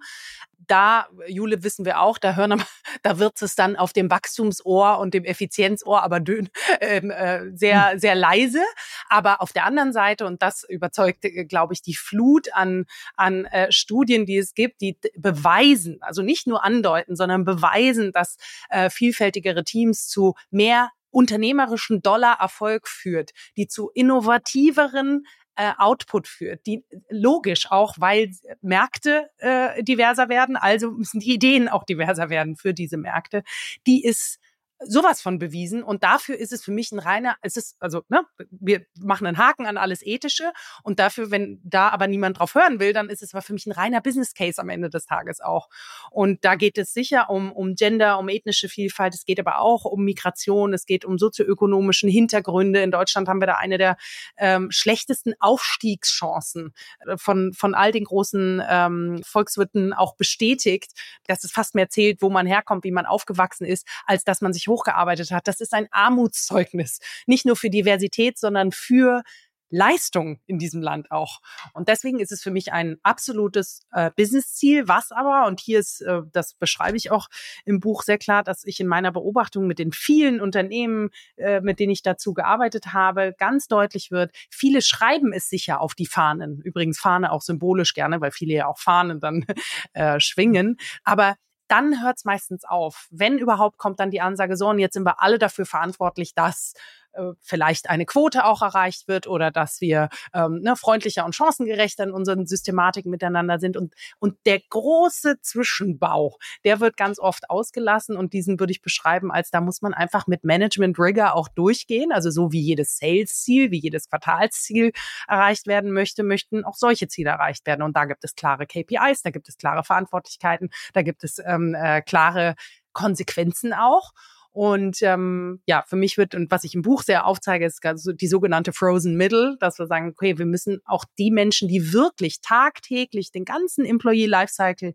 Da, Jule, wissen wir auch, da hören, da wird es dann auf dem Wachstumsohr und dem Effizienzohr aber dünn, ähm, äh, sehr, hm. sehr leise. Aber auf der anderen Seite, und das überzeugt, äh, glaube ich, die Flut an, an äh, Studien, die es gibt, die beweisen, also nicht nur andeuten, sondern beweisen, dass äh, vielfältigere Teams zu mehr unternehmerischen Dollar-Erfolg führt, die zu innovativeren äh, Output führt, die logisch auch, weil Märkte äh, diverser werden, also müssen die Ideen auch diverser werden für diese Märkte, die ist sowas von bewiesen. Und dafür ist es für mich ein reiner, es ist, also, ne, wir machen einen Haken an alles Ethische und dafür, wenn da aber niemand drauf hören will, dann ist es aber für mich ein reiner Business Case am Ende des Tages auch. Und da geht es sicher um, um Gender, um ethnische Vielfalt, es geht aber auch um Migration, es geht um sozioökonomischen Hintergründe. In Deutschland haben wir da eine der ähm, schlechtesten Aufstiegschancen äh, von, von all den großen ähm, Volkswirten auch bestätigt, dass es fast mehr zählt, wo man herkommt, wie man aufgewachsen ist, als dass man sich sich hochgearbeitet hat. Das ist ein Armutszeugnis. Nicht nur für Diversität, sondern für Leistung in diesem Land auch. Und deswegen ist es für mich ein absolutes äh, Business-Ziel, was aber, und hier ist, äh, das beschreibe ich auch im Buch sehr klar, dass ich in meiner Beobachtung mit den vielen Unternehmen, äh, mit denen ich dazu gearbeitet habe, ganz deutlich wird, viele schreiben es sicher auf die Fahnen. Übrigens Fahne auch symbolisch gerne, weil viele ja auch Fahnen dann äh, schwingen. Aber dann hört es meistens auf. Wenn überhaupt, kommt dann die Ansage, so, und jetzt sind wir alle dafür verantwortlich, dass äh, vielleicht eine Quote auch erreicht wird oder dass wir ähm, ne, freundlicher und chancengerechter in unseren Systematiken miteinander sind. Und, und der große Zwischenbau, der wird ganz oft ausgelassen und diesen würde ich beschreiben als, da muss man einfach mit Management Rigor auch durchgehen. Also so wie jedes Sales-Ziel, wie jedes Quartalsziel erreicht werden möchte, möchten auch solche Ziele erreicht werden. Und da gibt es klare KPIs, da gibt es klare Verantwortlichkeiten, da gibt es ähm, äh, klare Konsequenzen auch. Und ähm, ja, für mich wird, und was ich im Buch sehr aufzeige, ist also die sogenannte Frozen Middle, dass wir sagen, okay, wir müssen auch die Menschen, die wirklich tagtäglich den ganzen Employee Lifecycle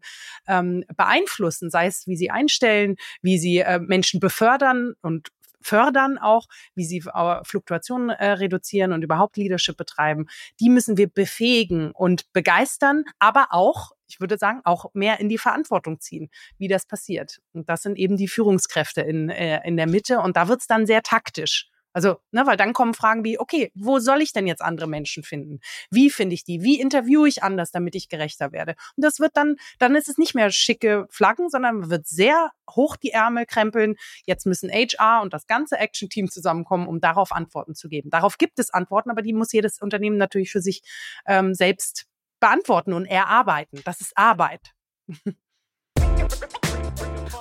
ähm, beeinflussen, sei es, wie sie einstellen, wie sie äh, Menschen befördern und fördern auch, wie sie äh, Fluktuationen äh, reduzieren und überhaupt Leadership betreiben, die müssen wir befähigen und begeistern, aber auch ich würde sagen, auch mehr in die Verantwortung ziehen, wie das passiert. Und das sind eben die Führungskräfte in, äh, in der Mitte. Und da wird's dann sehr taktisch. Also, ne, weil dann kommen Fragen wie, okay, wo soll ich denn jetzt andere Menschen finden? Wie finde ich die? Wie interviewe ich anders, damit ich gerechter werde? Und das wird dann, dann ist es nicht mehr schicke Flaggen, sondern man wird sehr hoch die Ärmel krempeln. Jetzt müssen HR und das ganze Action-Team zusammenkommen, um darauf Antworten zu geben. Darauf gibt es Antworten, aber die muss jedes Unternehmen natürlich für sich ähm, selbst beantworten und erarbeiten. Das ist Arbeit.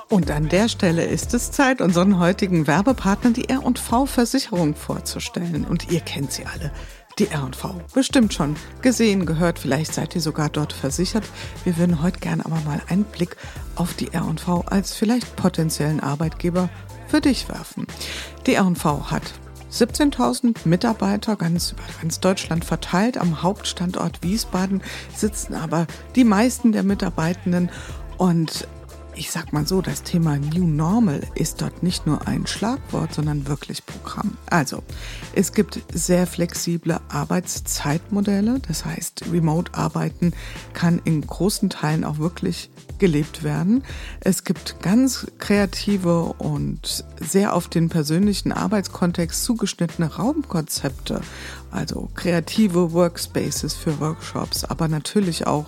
Und an der Stelle ist es Zeit, unseren heutigen Werbepartner, die R&V Versicherung, vorzustellen. Und ihr kennt sie alle. Die R&V. Bestimmt schon gesehen, gehört, vielleicht seid ihr sogar dort versichert. Wir würden heute gerne aber mal einen Blick auf die R&V als vielleicht potenziellen Arbeitgeber für dich werfen. Die R&V hat 17.000 Mitarbeiter ganz über ganz Deutschland verteilt. Am Hauptstandort Wiesbaden sitzen aber die meisten der Mitarbeitenden und ich sag mal so, das Thema New Normal ist dort nicht nur ein Schlagwort, sondern wirklich Programm. Also, es gibt sehr flexible Arbeitszeitmodelle. Das heißt, Remote-Arbeiten kann in großen Teilen auch wirklich gelebt werden. Es gibt ganz kreative und sehr auf den persönlichen Arbeitskontext zugeschnittene Raumkonzepte, also kreative Workspaces für Workshops, aber natürlich auch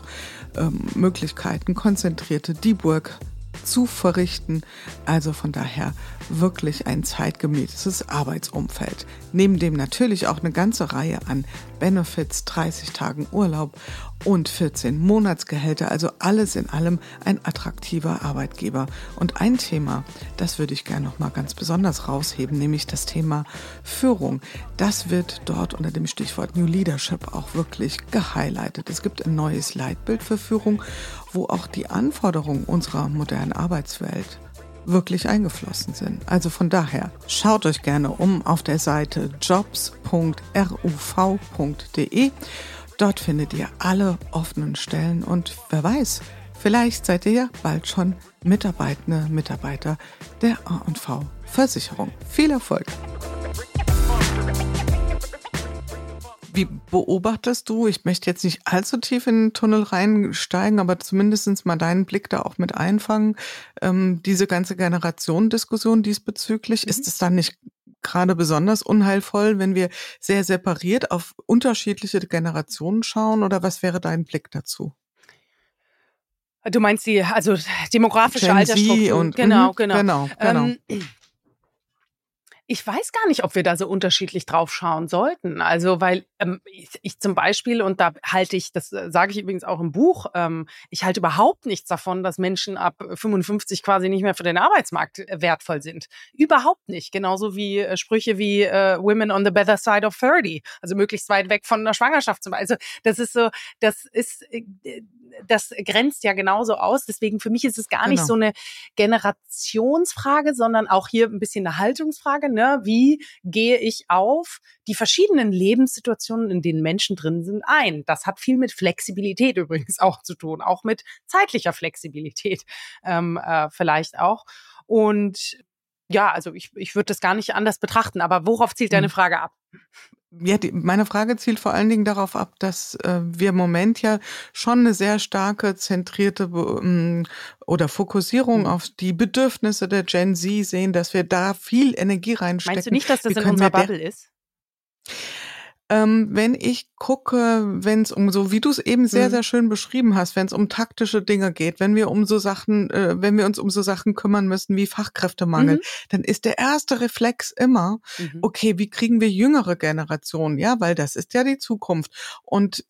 ähm, Möglichkeiten, konzentrierte Deep Work zu verrichten. Also von daher wirklich ein zeitgemäßes Arbeitsumfeld. Neben dem natürlich auch eine ganze Reihe an Benefits, 30 Tagen Urlaub und 14 Monatsgehälter. Also alles in allem ein attraktiver Arbeitgeber. Und ein Thema, das würde ich gerne noch mal ganz besonders rausheben, nämlich das Thema Führung. Das wird dort unter dem Stichwort New Leadership auch wirklich gehighlightet. Es gibt ein neues Leitbild für Führung, wo auch die Anforderungen unserer modernen Arbeitswelt wirklich eingeflossen sind. Also von daher, schaut euch gerne um auf der Seite jobs.ruv.de. Dort findet ihr alle offenen Stellen und wer weiß, Vielleicht seid ihr ja bald schon Mitarbeitende, Mitarbeiter der A&V Versicherung. Viel Erfolg! Wie beobachtest du, ich möchte jetzt nicht allzu tief in den Tunnel reinsteigen, aber zumindest mal deinen Blick da auch mit einfangen, ähm, diese ganze Generationendiskussion diesbezüglich, mhm. ist es dann nicht gerade besonders unheilvoll, wenn wir sehr separiert auf unterschiedliche Generationen schauen oder was wäre dein Blick dazu? Du meinst die, also demografische Gen Altersstruktur. Und, genau, mhm, genau. Genau, genau. Ähm, ich weiß gar nicht, ob wir da so unterschiedlich drauf schauen sollten. Also, weil ähm, ich, ich zum Beispiel, und da halte ich, das äh, sage ich übrigens auch im Buch, ähm, ich halte überhaupt nichts davon, dass Menschen ab 55 quasi nicht mehr für den Arbeitsmarkt äh, wertvoll sind. Überhaupt nicht. Genauso wie äh, Sprüche wie äh, Women on the better side of 30, also möglichst weit weg von einer Schwangerschaft zum Beispiel. Also, das ist so, das ist, äh, das grenzt ja genauso aus. Deswegen für mich ist es gar genau. nicht so eine Generationsfrage, sondern auch hier ein bisschen eine Haltungsfrage. Ne? Wie gehe ich auf die verschiedenen Lebenssituationen, in denen Menschen drin sind, ein? Das hat viel mit Flexibilität übrigens auch zu tun, auch mit zeitlicher Flexibilität ähm, äh, vielleicht auch. Und ja, also ich, ich würde das gar nicht anders betrachten. Aber worauf zielt deine hm. Frage ab? Ja, die, meine Frage zielt vor allen Dingen darauf ab, dass äh, wir im Moment ja schon eine sehr starke zentrierte ähm, oder Fokussierung mhm. auf die Bedürfnisse der Gen Z sehen, dass wir da viel Energie reinstecken. Meinst du nicht, dass das in unserer Bubble ist? Ähm, wenn ich gucke, wenn es um so, wie du es eben sehr, mhm. sehr schön beschrieben hast, wenn es um taktische Dinge geht, wenn wir um so Sachen, äh, wenn wir uns um so Sachen kümmern müssen wie Fachkräftemangel, mhm. dann ist der erste Reflex immer, mhm. okay, wie kriegen wir jüngere Generationen? Ja, weil das ist ja die Zukunft. Und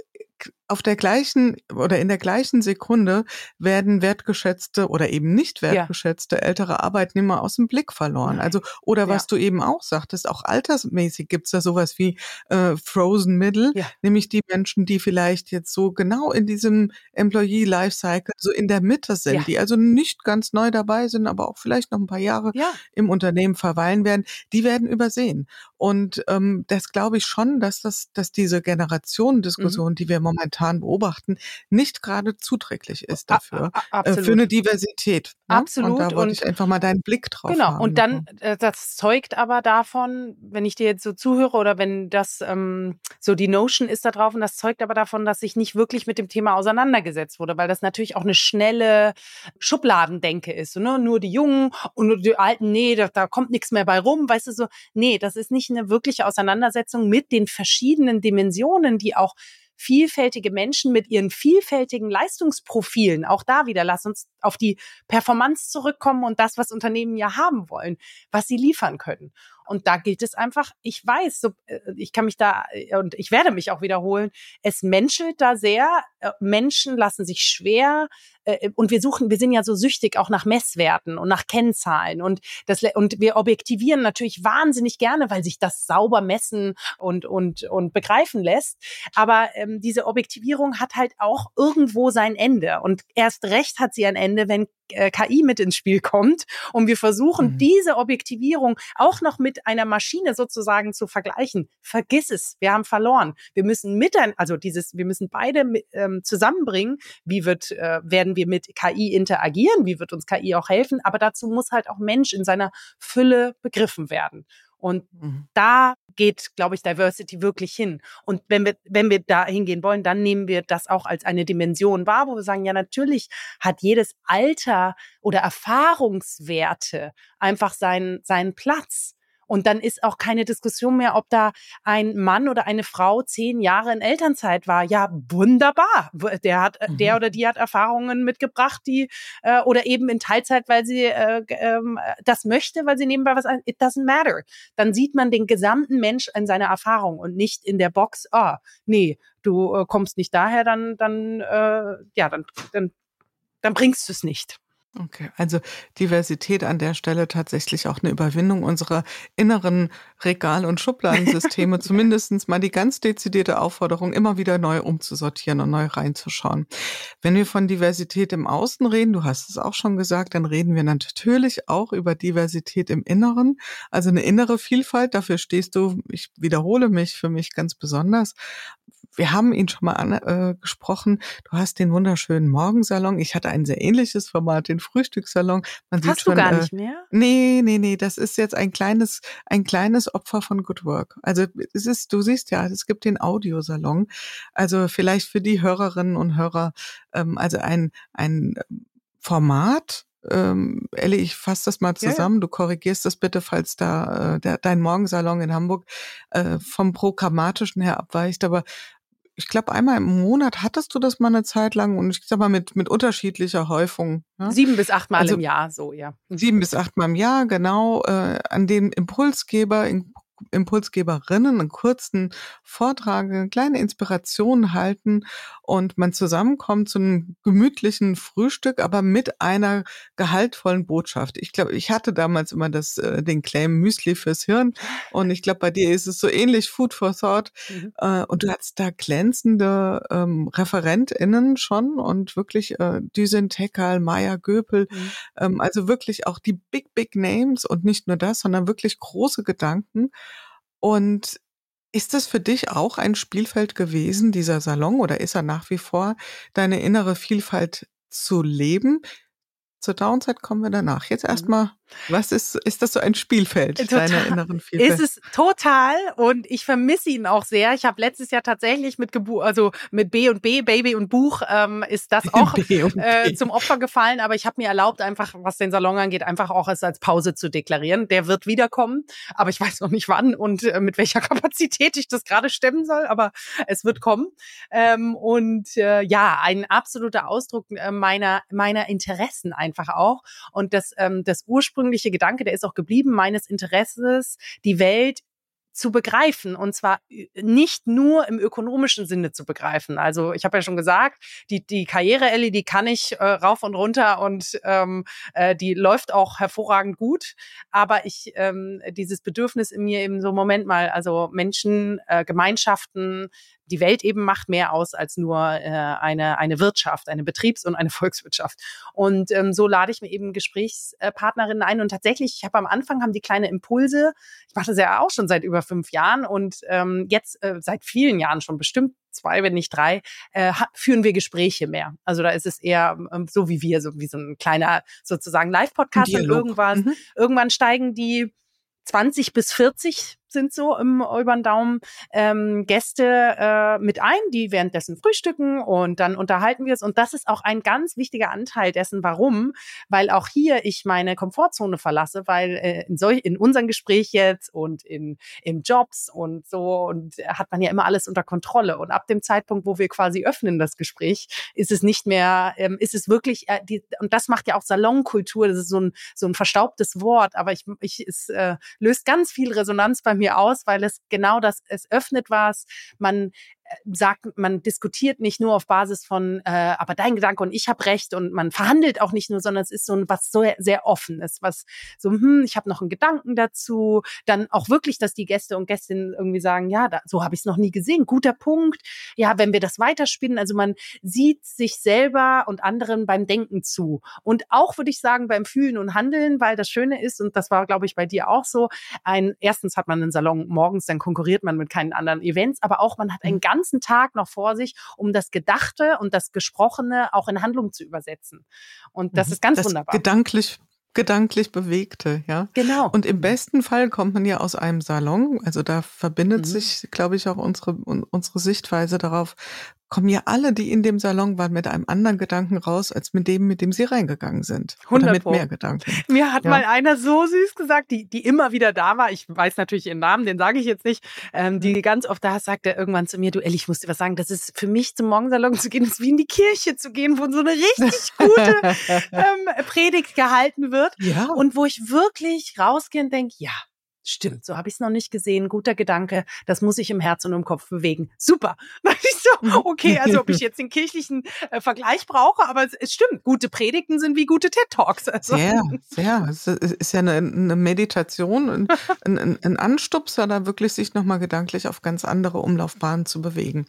auf der gleichen oder in der gleichen Sekunde werden wertgeschätzte oder eben nicht wertgeschätzte ja. ältere Arbeitnehmer aus dem Blick verloren. Nein. Also, oder was ja. du eben auch sagtest, auch altersmäßig gibt's da sowas wie äh, Frozen Middle, ja. nämlich die Menschen, die vielleicht jetzt so genau in diesem Employee Lifecycle so in der Mitte sind, die also nicht ganz neu dabei sind, aber auch vielleicht noch ein paar Jahre im Unternehmen verweilen werden, die werden übersehen. Und ähm, das glaube ich schon, dass das, dass diese Generationendiskussion, mhm. die wir momentan beobachten, nicht gerade zuträglich ist dafür. Äh, für eine Diversität. Ne? Absolut. Und da wollte ich einfach mal deinen Blick drauf genau. haben. Und dann, äh, das zeugt aber davon, wenn ich dir jetzt so zuhöre oder wenn das ähm, so die Notion ist da drauf und das zeugt aber davon, dass sich nicht wirklich mit dem Thema auseinandergesetzt wurde, weil das natürlich auch eine schnelle Schubladendenke ist. Ne? Nur die Jungen und nur die Alten, nee, da, da kommt nichts mehr bei rum. Weißt du so, nee, das ist nicht eine wirkliche Auseinandersetzung mit den verschiedenen Dimensionen, die auch vielfältige Menschen mit ihren vielfältigen Leistungsprofilen, auch da wieder, lass uns auf die Performance zurückkommen und das, was Unternehmen ja haben wollen, was sie liefern können. Und da gilt es einfach, ich weiß, so, äh, ich kann mich da, äh, und ich werde mich auch wiederholen, es menschelt da sehr. Äh, Menschen lassen sich schwer und wir suchen, wir sind ja so süchtig auch nach Messwerten und nach Kennzahlen und das und wir objektivieren natürlich wahnsinnig gerne, weil sich das sauber messen und und und begreifen lässt. Aber ähm, diese Objektivierung hat halt auch irgendwo sein Ende und erst recht hat sie ein Ende, wenn äh, KI mit ins Spiel kommt und wir versuchen, mhm. diese Objektivierung auch noch mit einer Maschine sozusagen zu vergleichen. Vergiss es, wir haben verloren. Wir müssen mit, also dieses, wir müssen beide ähm, zusammenbringen. Wie wird, äh, werden wir mit KI interagieren? Wie wird uns KI auch helfen? Aber dazu muss halt auch Mensch in seiner Fülle begriffen werden. Und mhm. da geht, glaube ich, Diversity wirklich hin. Und wenn wir, wenn wir da hingehen wollen, dann nehmen wir das auch als eine Dimension wahr, wo wir sagen, ja, natürlich hat jedes Alter oder Erfahrungswerte einfach seinen, seinen Platz. Und dann ist auch keine Diskussion mehr, ob da ein Mann oder eine Frau zehn Jahre in Elternzeit war. Ja, wunderbar. Der hat, mhm. der oder die hat Erfahrungen mitgebracht, die äh, oder eben in Teilzeit, weil sie äh, äh, das möchte, weil sie nebenbei was. It doesn't matter. Dann sieht man den gesamten Mensch in seiner Erfahrung und nicht in der Box. Ah, nee, du äh, kommst nicht daher, dann dann äh, ja, dann dann dann bringst du es nicht. Okay, also Diversität an der Stelle tatsächlich auch eine Überwindung unserer inneren Regal- und Schubladensysteme, zumindestens mal die ganz dezidierte Aufforderung, immer wieder neu umzusortieren und neu reinzuschauen. Wenn wir von Diversität im Außen reden, du hast es auch schon gesagt, dann reden wir natürlich auch über Diversität im Inneren, also eine innere Vielfalt. Dafür stehst du, ich wiederhole mich für mich ganz besonders wir haben ihn schon mal angesprochen. Äh, du hast den wunderschönen Morgensalon. Ich hatte ein sehr ähnliches Format, den Frühstückssalon. Man hast sieht schon, du gar äh, nicht mehr? Nee, nee, nee. Das ist jetzt ein kleines, ein kleines Opfer von Good Work. Also es ist, du siehst ja, es gibt den Audiosalon. Also vielleicht für die Hörerinnen und Hörer, ähm, also ein, ein Format, ähm, Ellie, ich fasse das mal zusammen. Ja. Du korrigierst das bitte, falls da äh, der, dein Morgensalon in Hamburg äh, vom Programmatischen her abweicht. Aber ich glaube, einmal im Monat hattest du das mal eine Zeit lang und ich sag mal mit, mit unterschiedlicher Häufung. Ja? Sieben bis acht Mal also, im Jahr, so, ja. Sieben bis acht Mal im Jahr, genau, äh, an den Impulsgeber, Impulsgeberinnen einen kurzen Vortrag, eine kleine Inspiration halten und man zusammenkommt zu einem gemütlichen Frühstück, aber mit einer gehaltvollen Botschaft. Ich glaube, ich hatte damals immer das, äh, den Claim Müsli fürs Hirn und ich glaube, bei dir ist es so ähnlich Food for Thought mhm. äh, und du hattest da glänzende ähm, ReferentInnen schon und wirklich äh, Düsen Tekal, Maya Göpel, mhm. ähm, also wirklich auch die Big, Big Names und nicht nur das, sondern wirklich große Gedanken. Und ist das für dich auch ein Spielfeld gewesen, dieser Salon, oder ist er nach wie vor deine innere Vielfalt zu leben? Zur Downside kommen wir danach. Jetzt mhm. erstmal was ist, ist das so ein Spielfeld total, deiner inneren Vielfalt? Ist es total und ich vermisse ihn auch sehr. Ich habe letztes Jahr tatsächlich mit Gebu also mit B und B, Baby und Buch, ähm, ist das auch äh, zum Opfer gefallen. Aber ich habe mir erlaubt, einfach, was den Salon angeht, einfach auch es als Pause zu deklarieren. Der wird wiederkommen, aber ich weiß noch nicht wann und äh, mit welcher Kapazität ich das gerade stemmen soll, aber es wird kommen. Ähm, und äh, ja, ein absoluter Ausdruck äh, meiner, meiner Interessen einfach auch. Und das, ähm, das Ursprung ursprüngliche Gedanke, der ist auch geblieben, meines Interesses, die Welt zu begreifen und zwar nicht nur im ökonomischen Sinne zu begreifen. Also ich habe ja schon gesagt, die die Karriere Ellie, die kann ich äh, rauf und runter und ähm, äh, die läuft auch hervorragend gut. Aber ich ähm, dieses Bedürfnis in mir eben so Moment mal, also Menschen, äh, Gemeinschaften, die Welt eben macht mehr aus als nur äh, eine, eine Wirtschaft, eine Betriebs- und eine Volkswirtschaft. Und ähm, so lade ich mir eben Gesprächspartnerinnen ein. Und tatsächlich, ich habe am Anfang haben die kleine Impulse, ich mache das ja auch schon seit über fünf Jahren und ähm, jetzt äh, seit vielen Jahren schon bestimmt zwei, wenn nicht drei, äh, führen wir Gespräche mehr. Also da ist es eher ähm, so wie wir, so wie so ein kleiner sozusagen Live-Podcast und irgendwann, mhm. irgendwann steigen die 20 bis 40 sind so im über den Daumen ähm, Gäste äh, mit ein, die währenddessen frühstücken und dann unterhalten wir es. Und das ist auch ein ganz wichtiger Anteil dessen, warum, weil auch hier ich meine Komfortzone verlasse, weil äh, in solch in unserem Gespräch jetzt und in in Jobs und so und hat man ja immer alles unter Kontrolle. Und ab dem Zeitpunkt, wo wir quasi öffnen das Gespräch, ist es nicht mehr, ähm, ist es wirklich äh, die, und das macht ja auch Salonkultur. Das ist so ein so ein verstaubtes Wort, aber ich ich es äh, löst ganz viel Resonanz bei mir aus, weil es genau das, es öffnet was, man sagt, man diskutiert nicht nur auf Basis von, äh, aber dein Gedanke und ich habe recht und man verhandelt auch nicht nur, sondern es ist so ein was so sehr offen ist, was so, hm, ich habe noch einen Gedanken dazu, dann auch wirklich, dass die Gäste und Gästinnen irgendwie sagen, ja, da, so habe ich es noch nie gesehen, guter Punkt. Ja, wenn wir das weiterspinnen, also man sieht sich selber und anderen beim Denken zu und auch würde ich sagen beim Fühlen und Handeln, weil das Schöne ist und das war, glaube ich, bei dir auch so. Ein erstens hat man einen Salon morgens, dann konkurriert man mit keinen anderen Events, aber auch man hat einen ganz mhm ganzen Tag noch vor sich, um das Gedachte und das Gesprochene auch in Handlung zu übersetzen. Und das mhm. ist ganz das wunderbar. Gedanklich gedanklich bewegte, ja. Genau. Und im besten Fall kommt man ja aus einem Salon, also da verbindet mhm. sich, glaube ich, auch unsere unsere Sichtweise darauf, kommen ja alle, die in dem Salon waren, mit einem anderen Gedanken raus, als mit dem, mit dem sie reingegangen sind. 100 Oder mit mehr Gedanken. Mir hat ja. mal einer so süß gesagt, die, die immer wieder da war, ich weiß natürlich ihren Namen, den sage ich jetzt nicht, ähm, die mhm. ganz oft da sagt er irgendwann zu mir, du Elli, ich muss dir was sagen, das ist für mich zum Morgensalon zu gehen, ist wie in die Kirche zu gehen, wo so eine richtig gute ähm, Predigt gehalten wird. Ja. Und wo ich wirklich rausgehe und denke, ja, Stimmt, so habe ich es noch nicht gesehen. Guter Gedanke. Das muss ich im Herz und im Kopf bewegen. Super. so, okay, also ob ich jetzt den kirchlichen äh, Vergleich brauche, aber es, es, stimmt. Gute Predigten sind wie gute TED Talks. Also. Ja, ja. Es ist ja eine, eine Meditation, ein, ein, ein Anstupser, da wirklich sich nochmal gedanklich auf ganz andere Umlaufbahnen zu bewegen.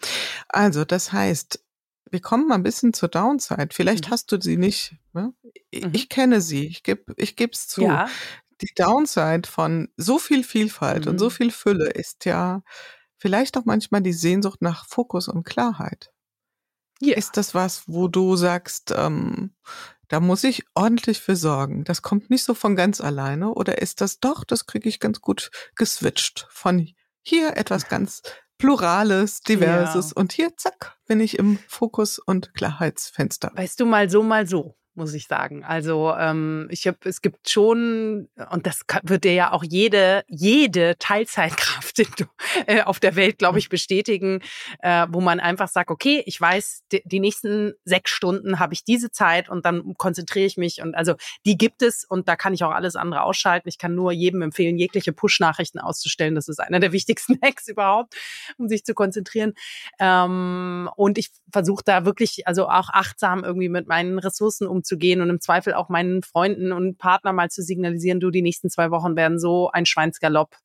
Also, das heißt, wir kommen mal ein bisschen zur Downside. Vielleicht mhm. hast du sie nicht. Ne? Ich, mhm. ich kenne sie. Ich gebe ich geb's zu. Ja die Downside von so viel Vielfalt mhm. und so mhm. viel Fülle ist ja vielleicht auch manchmal die Sehnsucht nach Fokus und Klarheit. Ja. Ist das was, wo du sagst, ähm, da muss ich ordentlich für sorgen. Das kommt nicht so von ganz alleine. Oder ist das doch, das kriege ich ganz gut geswitcht. Von hier etwas ganz Plurales, Diverses ja. und hier, zack, bin ich im Fokus- und Klarheitsfenster. Weißt du, mal so, mal so muss ich sagen. Also ähm, ich habe, es gibt schon, und das wird dir ja auch jede, jede Teilzeitkraft äh, auf der Welt, glaube ich, bestätigen, äh, wo man einfach sagt, okay, ich weiß, die, die nächsten sechs Stunden habe ich diese Zeit und dann konzentriere ich mich und also die gibt es und da kann ich auch alles andere ausschalten. Ich kann nur jedem empfehlen, jegliche Push-Nachrichten auszustellen. Das ist einer der wichtigsten Hacks überhaupt, um sich zu konzentrieren. Ähm, und ich versuche da wirklich, also auch achtsam irgendwie mit meinen Ressourcen um umzugehen und im Zweifel auch meinen Freunden und Partner mal zu signalisieren, du, die nächsten zwei Wochen werden so ein Schweinsgalopp.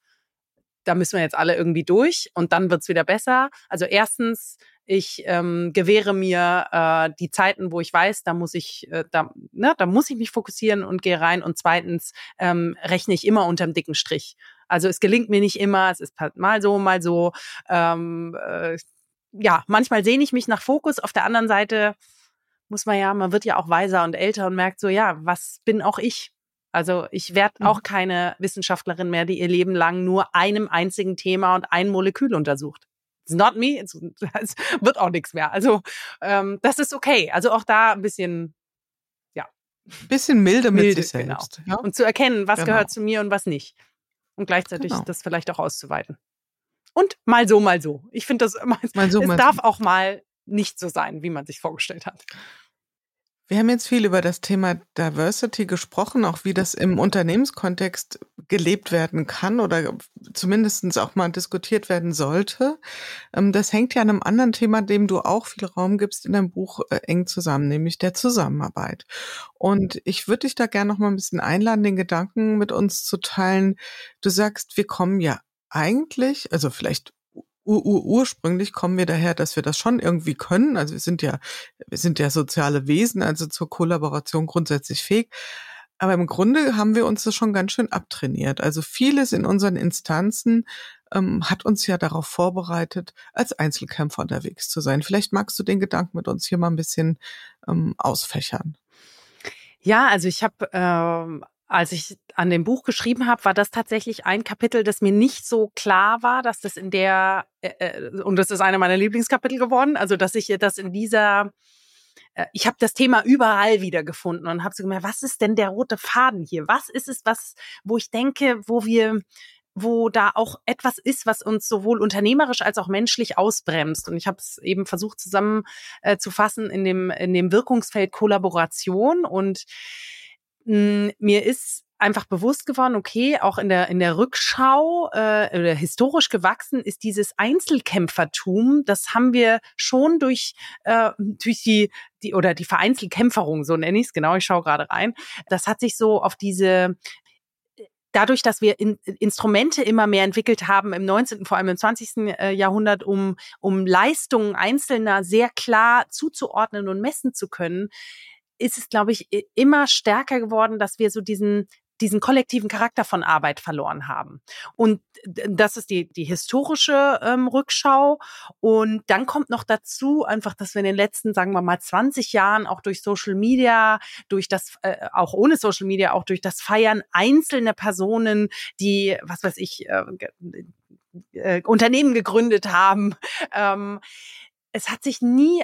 Da müssen wir jetzt alle irgendwie durch und dann wird's wieder besser. Also erstens, ich ähm, gewähre mir äh, die Zeiten, wo ich weiß, da muss ich, äh, da, ne, da muss ich mich fokussieren und gehe rein. Und zweitens ähm, rechne ich immer unterm dicken Strich. Also es gelingt mir nicht immer, es ist mal so, mal so. Ähm, äh, ja, manchmal sehne ich mich nach Fokus. Auf der anderen Seite muss man ja, man wird ja auch weiser und älter und merkt so, ja, was bin auch ich? Also ich werde mhm. auch keine Wissenschaftlerin mehr, die ihr Leben lang nur einem einzigen Thema und ein Molekül untersucht. It's not me, es wird auch nichts mehr. Also ähm, das ist okay. Also auch da ein bisschen, ja. Bisschen milde mit milde, sich selbst. Genau. Ja? Und zu erkennen, was genau. gehört zu mir und was nicht. Und gleichzeitig genau. das vielleicht auch auszuweiten. Und mal so, mal so. Ich finde das immer, mal so, es mal darf so. auch mal nicht so sein, wie man sich vorgestellt hat. Wir haben jetzt viel über das Thema Diversity gesprochen, auch wie das im Unternehmenskontext gelebt werden kann oder zumindest auch mal diskutiert werden sollte. Ähm, das hängt ja an einem anderen Thema, dem du auch viel Raum gibst in deinem Buch äh, eng zusammen, nämlich der Zusammenarbeit. Und ich würde dich da gerne noch mal ein bisschen einladen, den Gedanken mit uns zu teilen. Du sagst, wir kommen ja eigentlich, also vielleicht ur ur ursprünglich kommen wir daher, dass wir das schon irgendwie können. Also wir sind ja, wir sind ja soziale Wesen, also zur Kollaboration grundsätzlich fähig. Aber im Grunde haben wir uns das schon ganz schön abtrainiert. Also vieles in unseren Instanzen ähm, hat uns ja darauf vorbereitet, als Einzelkämpfer unterwegs zu sein. Vielleicht magst du den Gedanken mit uns hier mal ein bisschen ähm, ausfächern. Ja, also ich habe ähm, als ich an dem Buch geschrieben habe, war das tatsächlich ein Kapitel, das mir nicht so klar war, dass das in der, äh, äh und das ist eine meiner Lieblingskapitel geworden, also dass ich das in dieser, äh, ich habe das Thema überall wiedergefunden und habe so gemerkt, was ist denn der rote Faden hier? Was ist es, was, wo ich denke, wo wir, wo da auch etwas ist, was uns sowohl unternehmerisch als auch menschlich ausbremst. Und ich habe es eben versucht zusammen äh, in dem, in dem Wirkungsfeld Kollaboration und hm, mir ist einfach bewusst geworden, okay, auch in der in der Rückschau äh, oder historisch gewachsen ist dieses Einzelkämpfertum. Das haben wir schon durch äh, durch die die oder die Vereinzelkämpferung, so nenne ich es genau. Ich schaue gerade rein. Das hat sich so auf diese dadurch, dass wir in, Instrumente immer mehr entwickelt haben im 19., vor allem im 20. Äh, Jahrhundert, um, um Leistungen Einzelner sehr klar zuzuordnen und messen zu können, ist es, glaube ich, immer stärker geworden, dass wir so diesen diesen kollektiven Charakter von Arbeit verloren haben. Und das ist die, die historische ähm, Rückschau. Und dann kommt noch dazu einfach, dass wir in den letzten, sagen wir mal, 20 Jahren auch durch Social Media, durch das, äh, auch ohne Social Media, auch durch das Feiern einzelner Personen, die, was weiß ich, äh, äh, Unternehmen gegründet haben. Ähm, es hat sich nie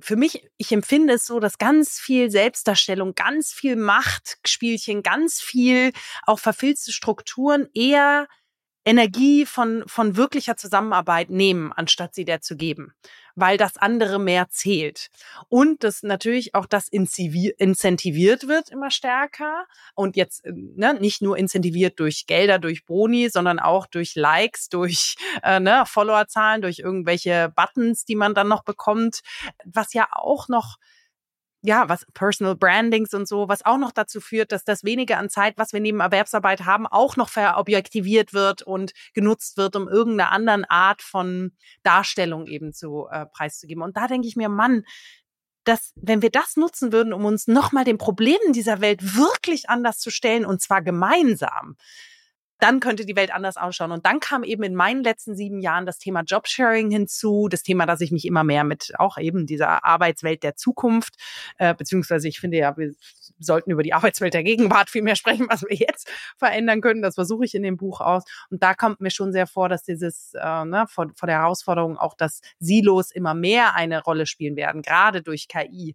für mich, ich empfinde es so, dass ganz viel Selbstdarstellung, ganz viel Machtspielchen, ganz viel auch verfilzte Strukturen eher Energie von, von wirklicher Zusammenarbeit nehmen, anstatt sie der zu geben, weil das andere mehr zählt. Und dass natürlich auch das incentiviert wird immer stärker und jetzt äh, ne, nicht nur incentiviert durch Gelder, durch Boni, sondern auch durch Likes, durch äh, ne, Followerzahlen, durch irgendwelche Buttons, die man dann noch bekommt, was ja auch noch ja, was Personal Brandings und so, was auch noch dazu führt, dass das wenige an Zeit, was wir neben Erwerbsarbeit haben, auch noch verobjektiviert wird und genutzt wird, um irgendeine anderen Art von Darstellung eben zu äh, preiszugeben. Und da denke ich mir, Mann, dass wenn wir das nutzen würden, um uns nochmal den Problemen dieser Welt wirklich anders zu stellen, und zwar gemeinsam, dann könnte die Welt anders ausschauen. Und dann kam eben in meinen letzten sieben Jahren das Thema Jobsharing hinzu, das Thema, dass ich mich immer mehr mit auch eben dieser Arbeitswelt der Zukunft, äh, beziehungsweise ich finde ja, wir sollten über die Arbeitswelt der Gegenwart viel mehr sprechen, was wir jetzt verändern können. Das versuche ich in dem Buch aus. Und da kommt mir schon sehr vor, dass dieses äh, ne, vor, vor der Herausforderung auch, dass Silos immer mehr eine Rolle spielen werden, gerade durch KI.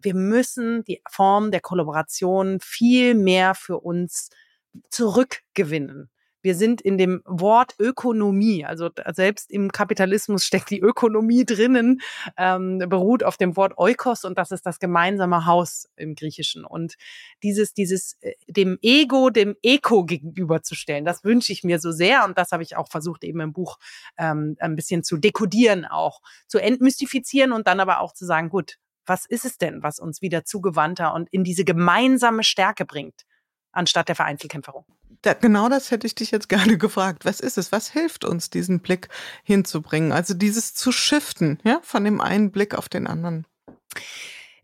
Wir müssen die Form der Kollaboration viel mehr für uns zurückgewinnen. Wir sind in dem Wort Ökonomie, also selbst im Kapitalismus steckt die Ökonomie drinnen, ähm, beruht auf dem Wort Oikos und das ist das gemeinsame Haus im Griechischen. Und dieses, dieses äh, dem Ego, dem Eko gegenüberzustellen, das wünsche ich mir so sehr und das habe ich auch versucht eben im Buch ähm, ein bisschen zu dekodieren, auch zu entmystifizieren und dann aber auch zu sagen, gut, was ist es denn, was uns wieder zugewandter und in diese gemeinsame Stärke bringt? Anstatt der Vereinzelkämpferung. Da, genau das hätte ich dich jetzt gerne gefragt. Was ist es? Was hilft uns, diesen Blick hinzubringen? Also dieses zu shiften, ja, von dem einen Blick auf den anderen.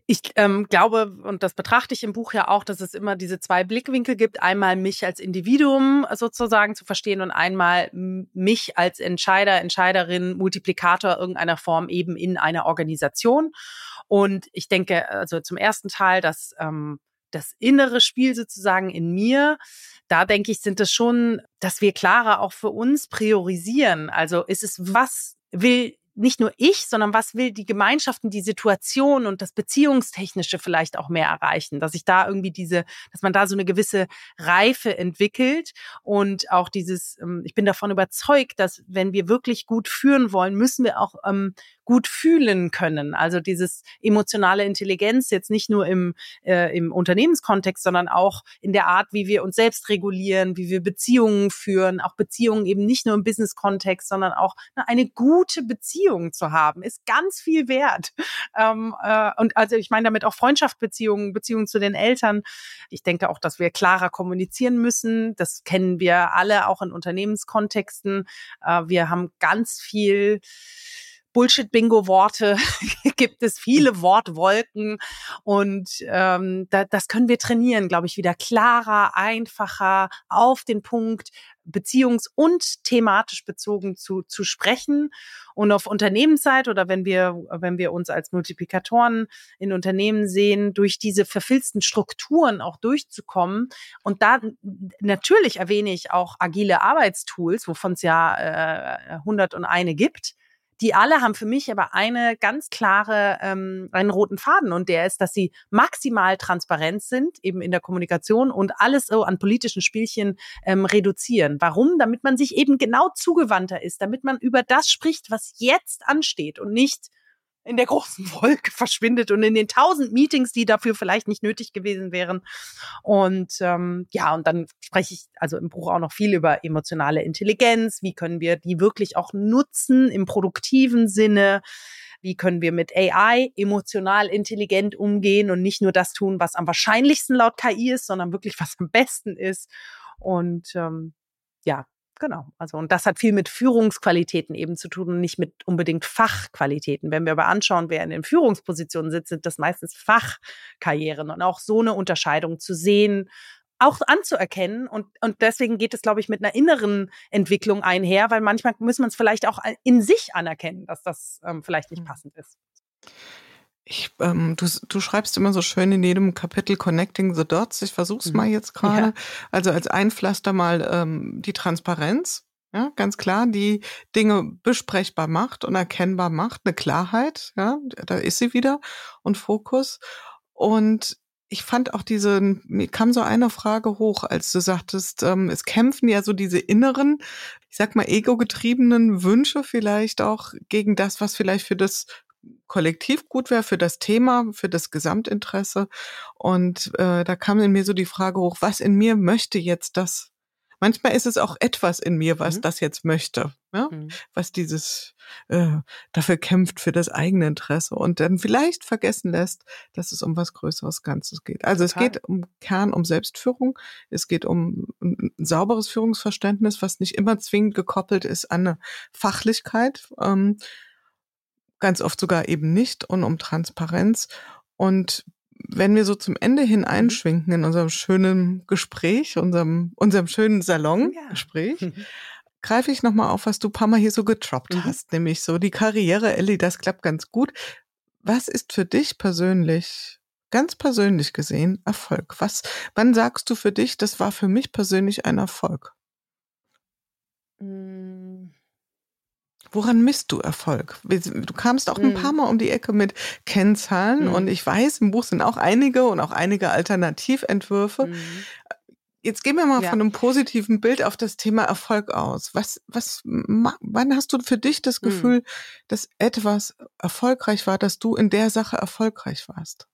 Ich ähm, glaube, und das betrachte ich im Buch ja auch, dass es immer diese zwei Blickwinkel gibt. Einmal mich als Individuum sozusagen zu verstehen und einmal mich als Entscheider, Entscheiderin, Multiplikator irgendeiner Form eben in einer Organisation. Und ich denke, also zum ersten Teil, dass ähm, das innere Spiel sozusagen in mir, da denke ich, sind es schon, dass wir klarer auch für uns priorisieren. Also ist es, was will nicht nur ich, sondern was will die Gemeinschaften, die Situation und das Beziehungstechnische vielleicht auch mehr erreichen, dass ich da irgendwie diese, dass man da so eine gewisse Reife entwickelt und auch dieses, ähm, ich bin davon überzeugt, dass wenn wir wirklich gut führen wollen, müssen wir auch ähm, gut fühlen können. Also dieses emotionale Intelligenz jetzt nicht nur im, äh, im Unternehmenskontext, sondern auch in der Art, wie wir uns selbst regulieren, wie wir Beziehungen führen, auch Beziehungen eben nicht nur im Business-Kontext, sondern auch eine gute Beziehung zu haben, ist ganz viel wert. Ähm, äh, und also ich meine damit auch Freundschaftsbeziehungen, Beziehungen zu den Eltern. Ich denke auch, dass wir klarer kommunizieren müssen. Das kennen wir alle auch in Unternehmenskontexten. Äh, wir haben ganz viel Bullshit-Bingo-Worte gibt es viele Wortwolken und ähm, da, das können wir trainieren, glaube ich, wieder klarer, einfacher, auf den Punkt, beziehungs- und thematisch bezogen zu, zu sprechen. Und auf Unternehmensseite oder wenn wir, wenn wir uns als Multiplikatoren in Unternehmen sehen, durch diese verfilzten Strukturen auch durchzukommen. Und da natürlich erwähne ich auch agile Arbeitstools, wovon es ja äh, 101 gibt die alle haben für mich aber eine ganz klare, ähm, einen roten Faden und der ist, dass sie maximal transparent sind, eben in der Kommunikation und alles so an politischen Spielchen ähm, reduzieren. Warum? Damit man sich eben genau zugewandter ist, damit man über das spricht, was jetzt ansteht und nicht in der großen Wolke verschwindet und in den tausend Meetings, die dafür vielleicht nicht nötig gewesen wären. Und ähm, ja, und dann spreche ich also im Buch auch noch viel über emotionale Intelligenz. Wie können wir die wirklich auch nutzen im produktiven Sinne? Wie können wir mit AI emotional intelligent umgehen und nicht nur das tun, was am wahrscheinlichsten laut KI ist, sondern wirklich was am besten ist? Und ähm, ja, Genau. Also, und das hat viel mit Führungsqualitäten eben zu tun und nicht mit unbedingt Fachqualitäten. Wenn wir aber anschauen, wer in den Führungspositionen sitzt, sind das meistens Fachkarrieren und auch so eine Unterscheidung zu sehen, auch anzuerkennen. Und, und deswegen geht es, glaube ich, mit einer inneren Entwicklung einher, weil manchmal muss man es vielleicht auch in sich anerkennen, dass das ähm, vielleicht nicht hm. passend ist. Ich, ähm, du, du schreibst immer so schön in jedem Kapitel Connecting the Dots. Ich versuch's mhm. mal jetzt gerade. Ja. Also als Einpflaster mal ähm, die Transparenz. Ja, ganz klar, die Dinge besprechbar macht und erkennbar macht, eine Klarheit, ja, da ist sie wieder und Fokus. Und ich fand auch diese, mir kam so eine Frage hoch, als du sagtest, ähm, es kämpfen ja so diese inneren, ich sag mal, ego-getriebenen Wünsche vielleicht auch gegen das, was vielleicht für das kollektiv gut wäre für das Thema, für das Gesamtinteresse. Und äh, da kam in mir so die Frage hoch, was in mir möchte jetzt das? Manchmal ist es auch etwas in mir, was mhm. das jetzt möchte, ja? Mhm. was dieses äh, dafür kämpft für das eigene Interesse und dann vielleicht vergessen lässt, dass es um was Größeres Ganzes geht. Also Total. es geht um Kern, um Selbstführung, es geht um ein sauberes Führungsverständnis, was nicht immer zwingend gekoppelt ist an eine Fachlichkeit. Ähm, ganz oft sogar eben nicht und um Transparenz. Und wenn wir so zum Ende hin Mhm. einschwenken in unserem schönen Gespräch, unserem, unserem schönen Salongespräch, Ja. greife ich nochmal auf, was du ein paar Mal hier so getroppt Mhm. hast, nämlich so die Karriere, Ellie, das klappt ganz gut. Was ist für dich persönlich, ganz persönlich gesehen, Erfolg? Was, wann sagst du für dich, das war für mich persönlich ein Erfolg? Mm, Woran misst du Erfolg? Du kamst auch ein Mhm. paar Mal um die Ecke mit Kennzahlen Mhm. und ich weiß, im Buch sind auch einige und auch einige Alternativentwürfe. mm. Jetzt gehen wir mal Ja. von einem positiven Bild auf das Thema Erfolg aus. Was, was, wann hast du für dich das Mhm. Gefühl, dass etwas erfolgreich war, dass du in der Sache erfolgreich warst?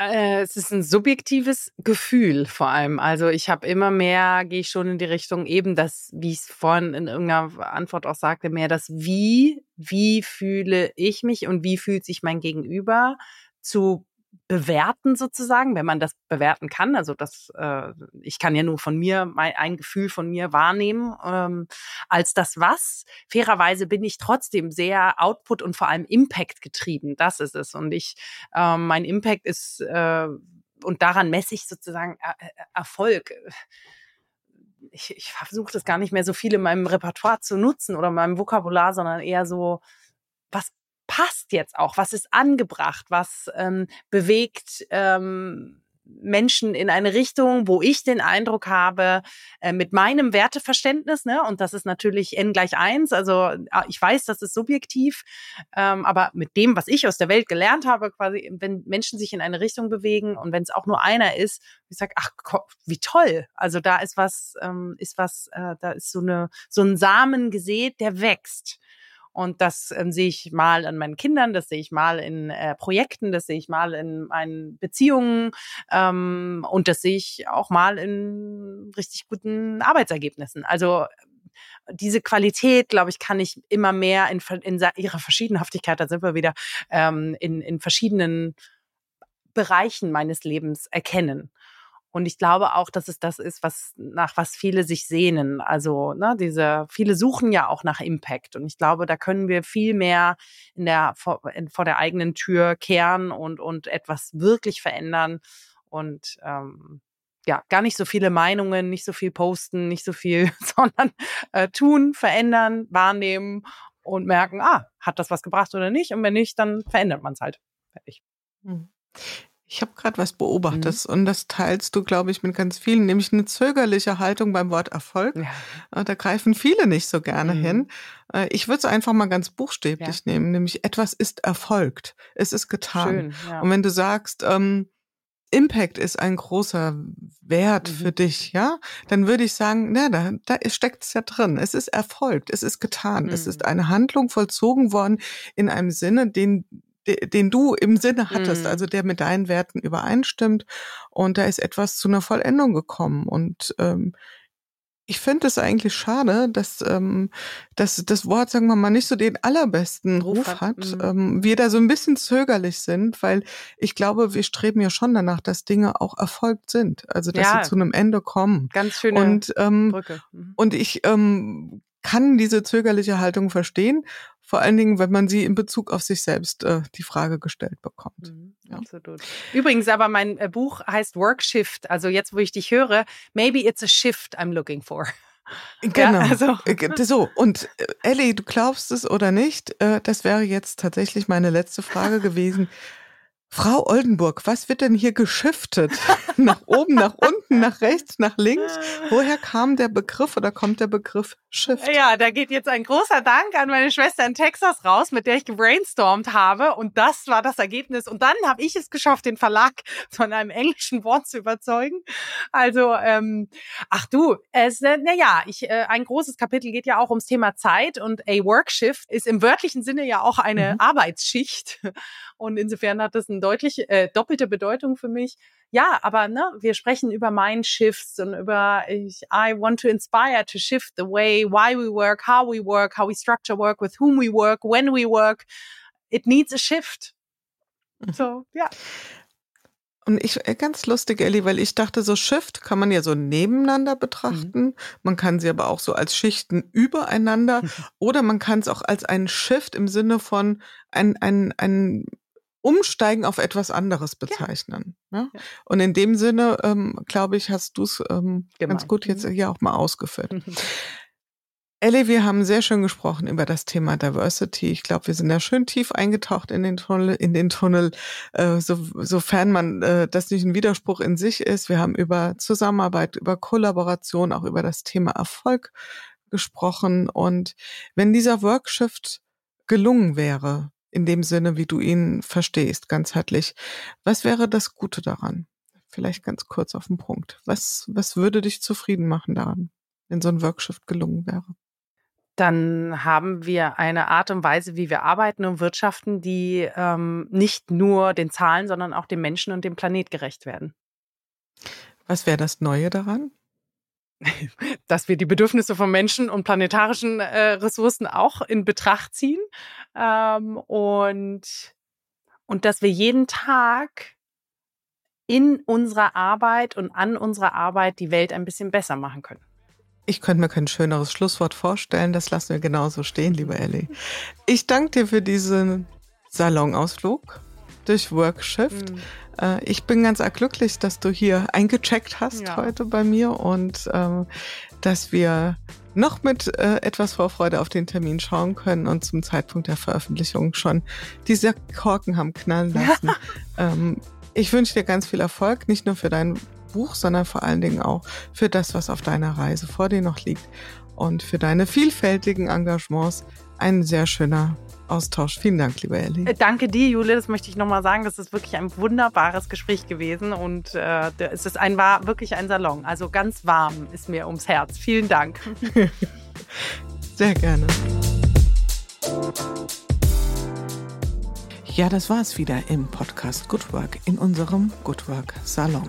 Äh, es ist ein subjektives Gefühl vor allem. Also ich habe immer mehr, gehe ich schon in die Richtung eben das, wie ich es vorhin in irgendeiner Antwort auch sagte, mehr das Wie, wie fühle ich mich und wie fühlt sich mein Gegenüber zu bewerten sozusagen, wenn man das bewerten kann. Also das, äh, ich kann ja nur von mir mein, ein Gefühl von mir wahrnehmen ähm, als das Was. Fairerweise bin ich trotzdem sehr Output und vor allem Impact getrieben. Das ist es. Und ich, ähm, mein Impact ist äh, und daran messe ich sozusagen er Er- Erfolg. Ich, ich versuche das gar nicht mehr so viel in meinem Repertoire zu nutzen oder in meinem Vokabular, sondern eher so, was passt jetzt auch, was ist angebracht, was ähm, bewegt ähm, Menschen in eine Richtung, wo ich den Eindruck habe, äh, mit meinem Werteverständnis, ne, und das ist natürlich n gleich eins, also äh, ich weiß, das ist subjektiv, ähm, aber mit dem, was ich aus der Welt gelernt habe, quasi, wenn Menschen sich in eine Richtung bewegen und wenn es auch nur einer ist, ich sage, ach, wie toll, also da ist was, ähm, ist was, äh, da ist so eine so ein Samen gesät, der wächst. Und das ähm, sehe ich mal an meinen Kindern, das sehe ich mal in äh, Projekten, das sehe ich mal in meinen Beziehungen ähm, und das sehe ich auch mal in richtig guten Arbeitsergebnissen. Also diese Qualität, glaube ich, kann ich immer mehr in, in ihrer Verschiedenhaftigkeit, da sind wir wieder, ähm, in, in verschiedenen Bereichen meines Lebens erkennen. Und ich glaube auch, dass es das ist, was nach was viele sich sehnen. Also, ne, diese, viele suchen ja auch nach Impact. Und ich glaube, da können wir viel mehr in der, vor, in, vor der eigenen Tür kehren und, und etwas wirklich verändern. Und ähm, ja, gar nicht so viele Meinungen, nicht so viel posten, nicht so viel, sondern äh, tun, verändern, wahrnehmen und merken, ah, hat das was gebracht oder nicht? Und wenn nicht, dann verändert man es halt. Fertig. Ich habe gerade was beobachtet und das teilst du, glaube ich, mit ganz vielen, nämlich eine zögerliche Haltung beim Wort Erfolg. Ja. Äh, Da greifen viele nicht so gerne Mhm. hin. Äh, Ich würde es einfach mal ganz buchstäblich nehmen, nämlich etwas ist erfolgt. Es ist getan. Schön. Ja. Und wenn du sagst, ähm, Impact ist ein großer Wert Mhm. für dich, ja, dann würde ich sagen, na, da, da steckt es ja drin. Es ist erfolgt, es ist getan, es Mhm. ist eine Handlung vollzogen worden in einem Sinne, den de- den du im Sinne hattest, Mhm. also der mit deinen Werten übereinstimmt. Und da ist etwas zu einer Vollendung gekommen. Und ähm, ich finde es eigentlich schade, dass, ähm, dass das Wort, sagen wir mal, nicht so den allerbesten Ruf Ruf hat, hat. mhm. Ähm, wir da so ein bisschen zögerlich sind, weil ich glaube, wir streben ja schon danach, dass Dinge auch erfolgt sind. Also dass Ja. sie zu einem Ende kommen. Ganz schöne Und, ähm, Brücke. Mhm. und ich ähm, kann diese zögerliche Haltung verstehen, vor allen Dingen, wenn man sie in Bezug auf sich selbst äh, die Frage gestellt bekommt. Mhm, Ja. Absolut. Übrigens aber mein äh, Buch heißt Workshift. Also jetzt, wo ich dich höre, maybe it's a shift I'm looking for. Genau. also- Äh, So, und äh, Ellie, du glaubst es oder nicht, äh, das wäre jetzt tatsächlich meine letzte Frage gewesen. Frau Oldenburg, was wird denn hier geschiftet? nach oben, nach unten, nach rechts, nach links? Woher kam der Begriff oder kommt der Begriff Shift? Ja, da geht jetzt ein großer Dank an meine Schwester in Texas raus, mit der ich gebrainstormt habe. Und das war das Ergebnis. Und dann habe ich es geschafft, den Verlag von einem englischen Wort zu überzeugen. Also, ähm, ach du, es, äh, naja, ich, äh, ein großes Kapitel geht ja auch ums Thema Zeit und a Workshift ist im wörtlichen Sinne ja auch eine Mhm. Arbeitsschicht. Und insofern hat das eine deutliche, äh, doppelte Bedeutung für mich. Ja, aber ne, wir sprechen über Mindshifts und über ich, I want to inspire to shift the way why we work, how we work, how we structure work, with whom we work, when we work. It needs a shift. So, ja. Und ich, äh, ganz lustig, Ellie, weil ich dachte, so Shift kann man ja so nebeneinander betrachten. Man kann sie aber auch so als Schichten übereinander oder man kann es auch als einen Shift im Sinne von ein, ein, ein Umsteigen auf etwas anderes bezeichnen. Ja. Ne? Ja. Und in dem Sinne, ähm, glaube ich, hast du es ähm, ganz gut jetzt mhm. hier auch mal ausgeführt. Ellie, wir haben sehr schön gesprochen über das Thema Diversity. Ich glaube, wir sind da schön tief eingetaucht in den Tunnel, in den Tunnel, äh, so, sofern man äh, das nicht ein Widerspruch in sich ist. Wir haben über Zusammenarbeit, über Kollaboration, auch über das Thema Erfolg gesprochen. Und wenn dieser Workshift gelungen wäre, in dem Sinne, wie du ihn verstehst, ganzheitlich, was wäre das Gute daran? Vielleicht ganz kurz auf den Punkt. Was, was würde dich zufrieden machen daran, wenn so ein Workshift gelungen wäre? dann haben wir eine Art und Weise, wie wir arbeiten und wirtschaften, die ähm, nicht nur den Zahlen, sondern auch dem Menschen und dem Planet gerecht werden. Was wäre das Neue daran? dass wir die Bedürfnisse von Menschen und planetarischen äh, Ressourcen auch in Betracht ziehen ähm, und, und dass wir jeden Tag in unserer Arbeit und an unserer Arbeit die Welt ein bisschen besser machen können. Ich könnte mir kein schöneres Schlusswort vorstellen. Das lassen wir genauso stehen, liebe Ellie. Ich danke dir für diesen Salonausflug durch Workshift. Mhm. Äh, ich bin ganz glücklich, dass du hier eingecheckt hast ja. heute bei mir und ähm, dass wir noch mit äh, etwas Vorfreude auf den Termin schauen können und zum Zeitpunkt der Veröffentlichung schon diese Korken haben knallen lassen. ähm, ich wünsche dir ganz viel Erfolg, nicht nur für deinen Buch, sondern vor allen Dingen auch für das, was auf deiner Reise vor dir noch liegt und für deine vielfältigen Engagements. Ein sehr schöner Austausch. Vielen Dank, liebe Ellie. Äh, danke dir, Jule. Das möchte ich nochmal sagen. Das ist wirklich ein wunderbares Gespräch gewesen und äh, es ist ein, war wirklich ein Salon. Also ganz warm ist mir ums Herz. Vielen Dank. sehr gerne. Ja, das war es wieder im Podcast Good Work in unserem Good Work Salon.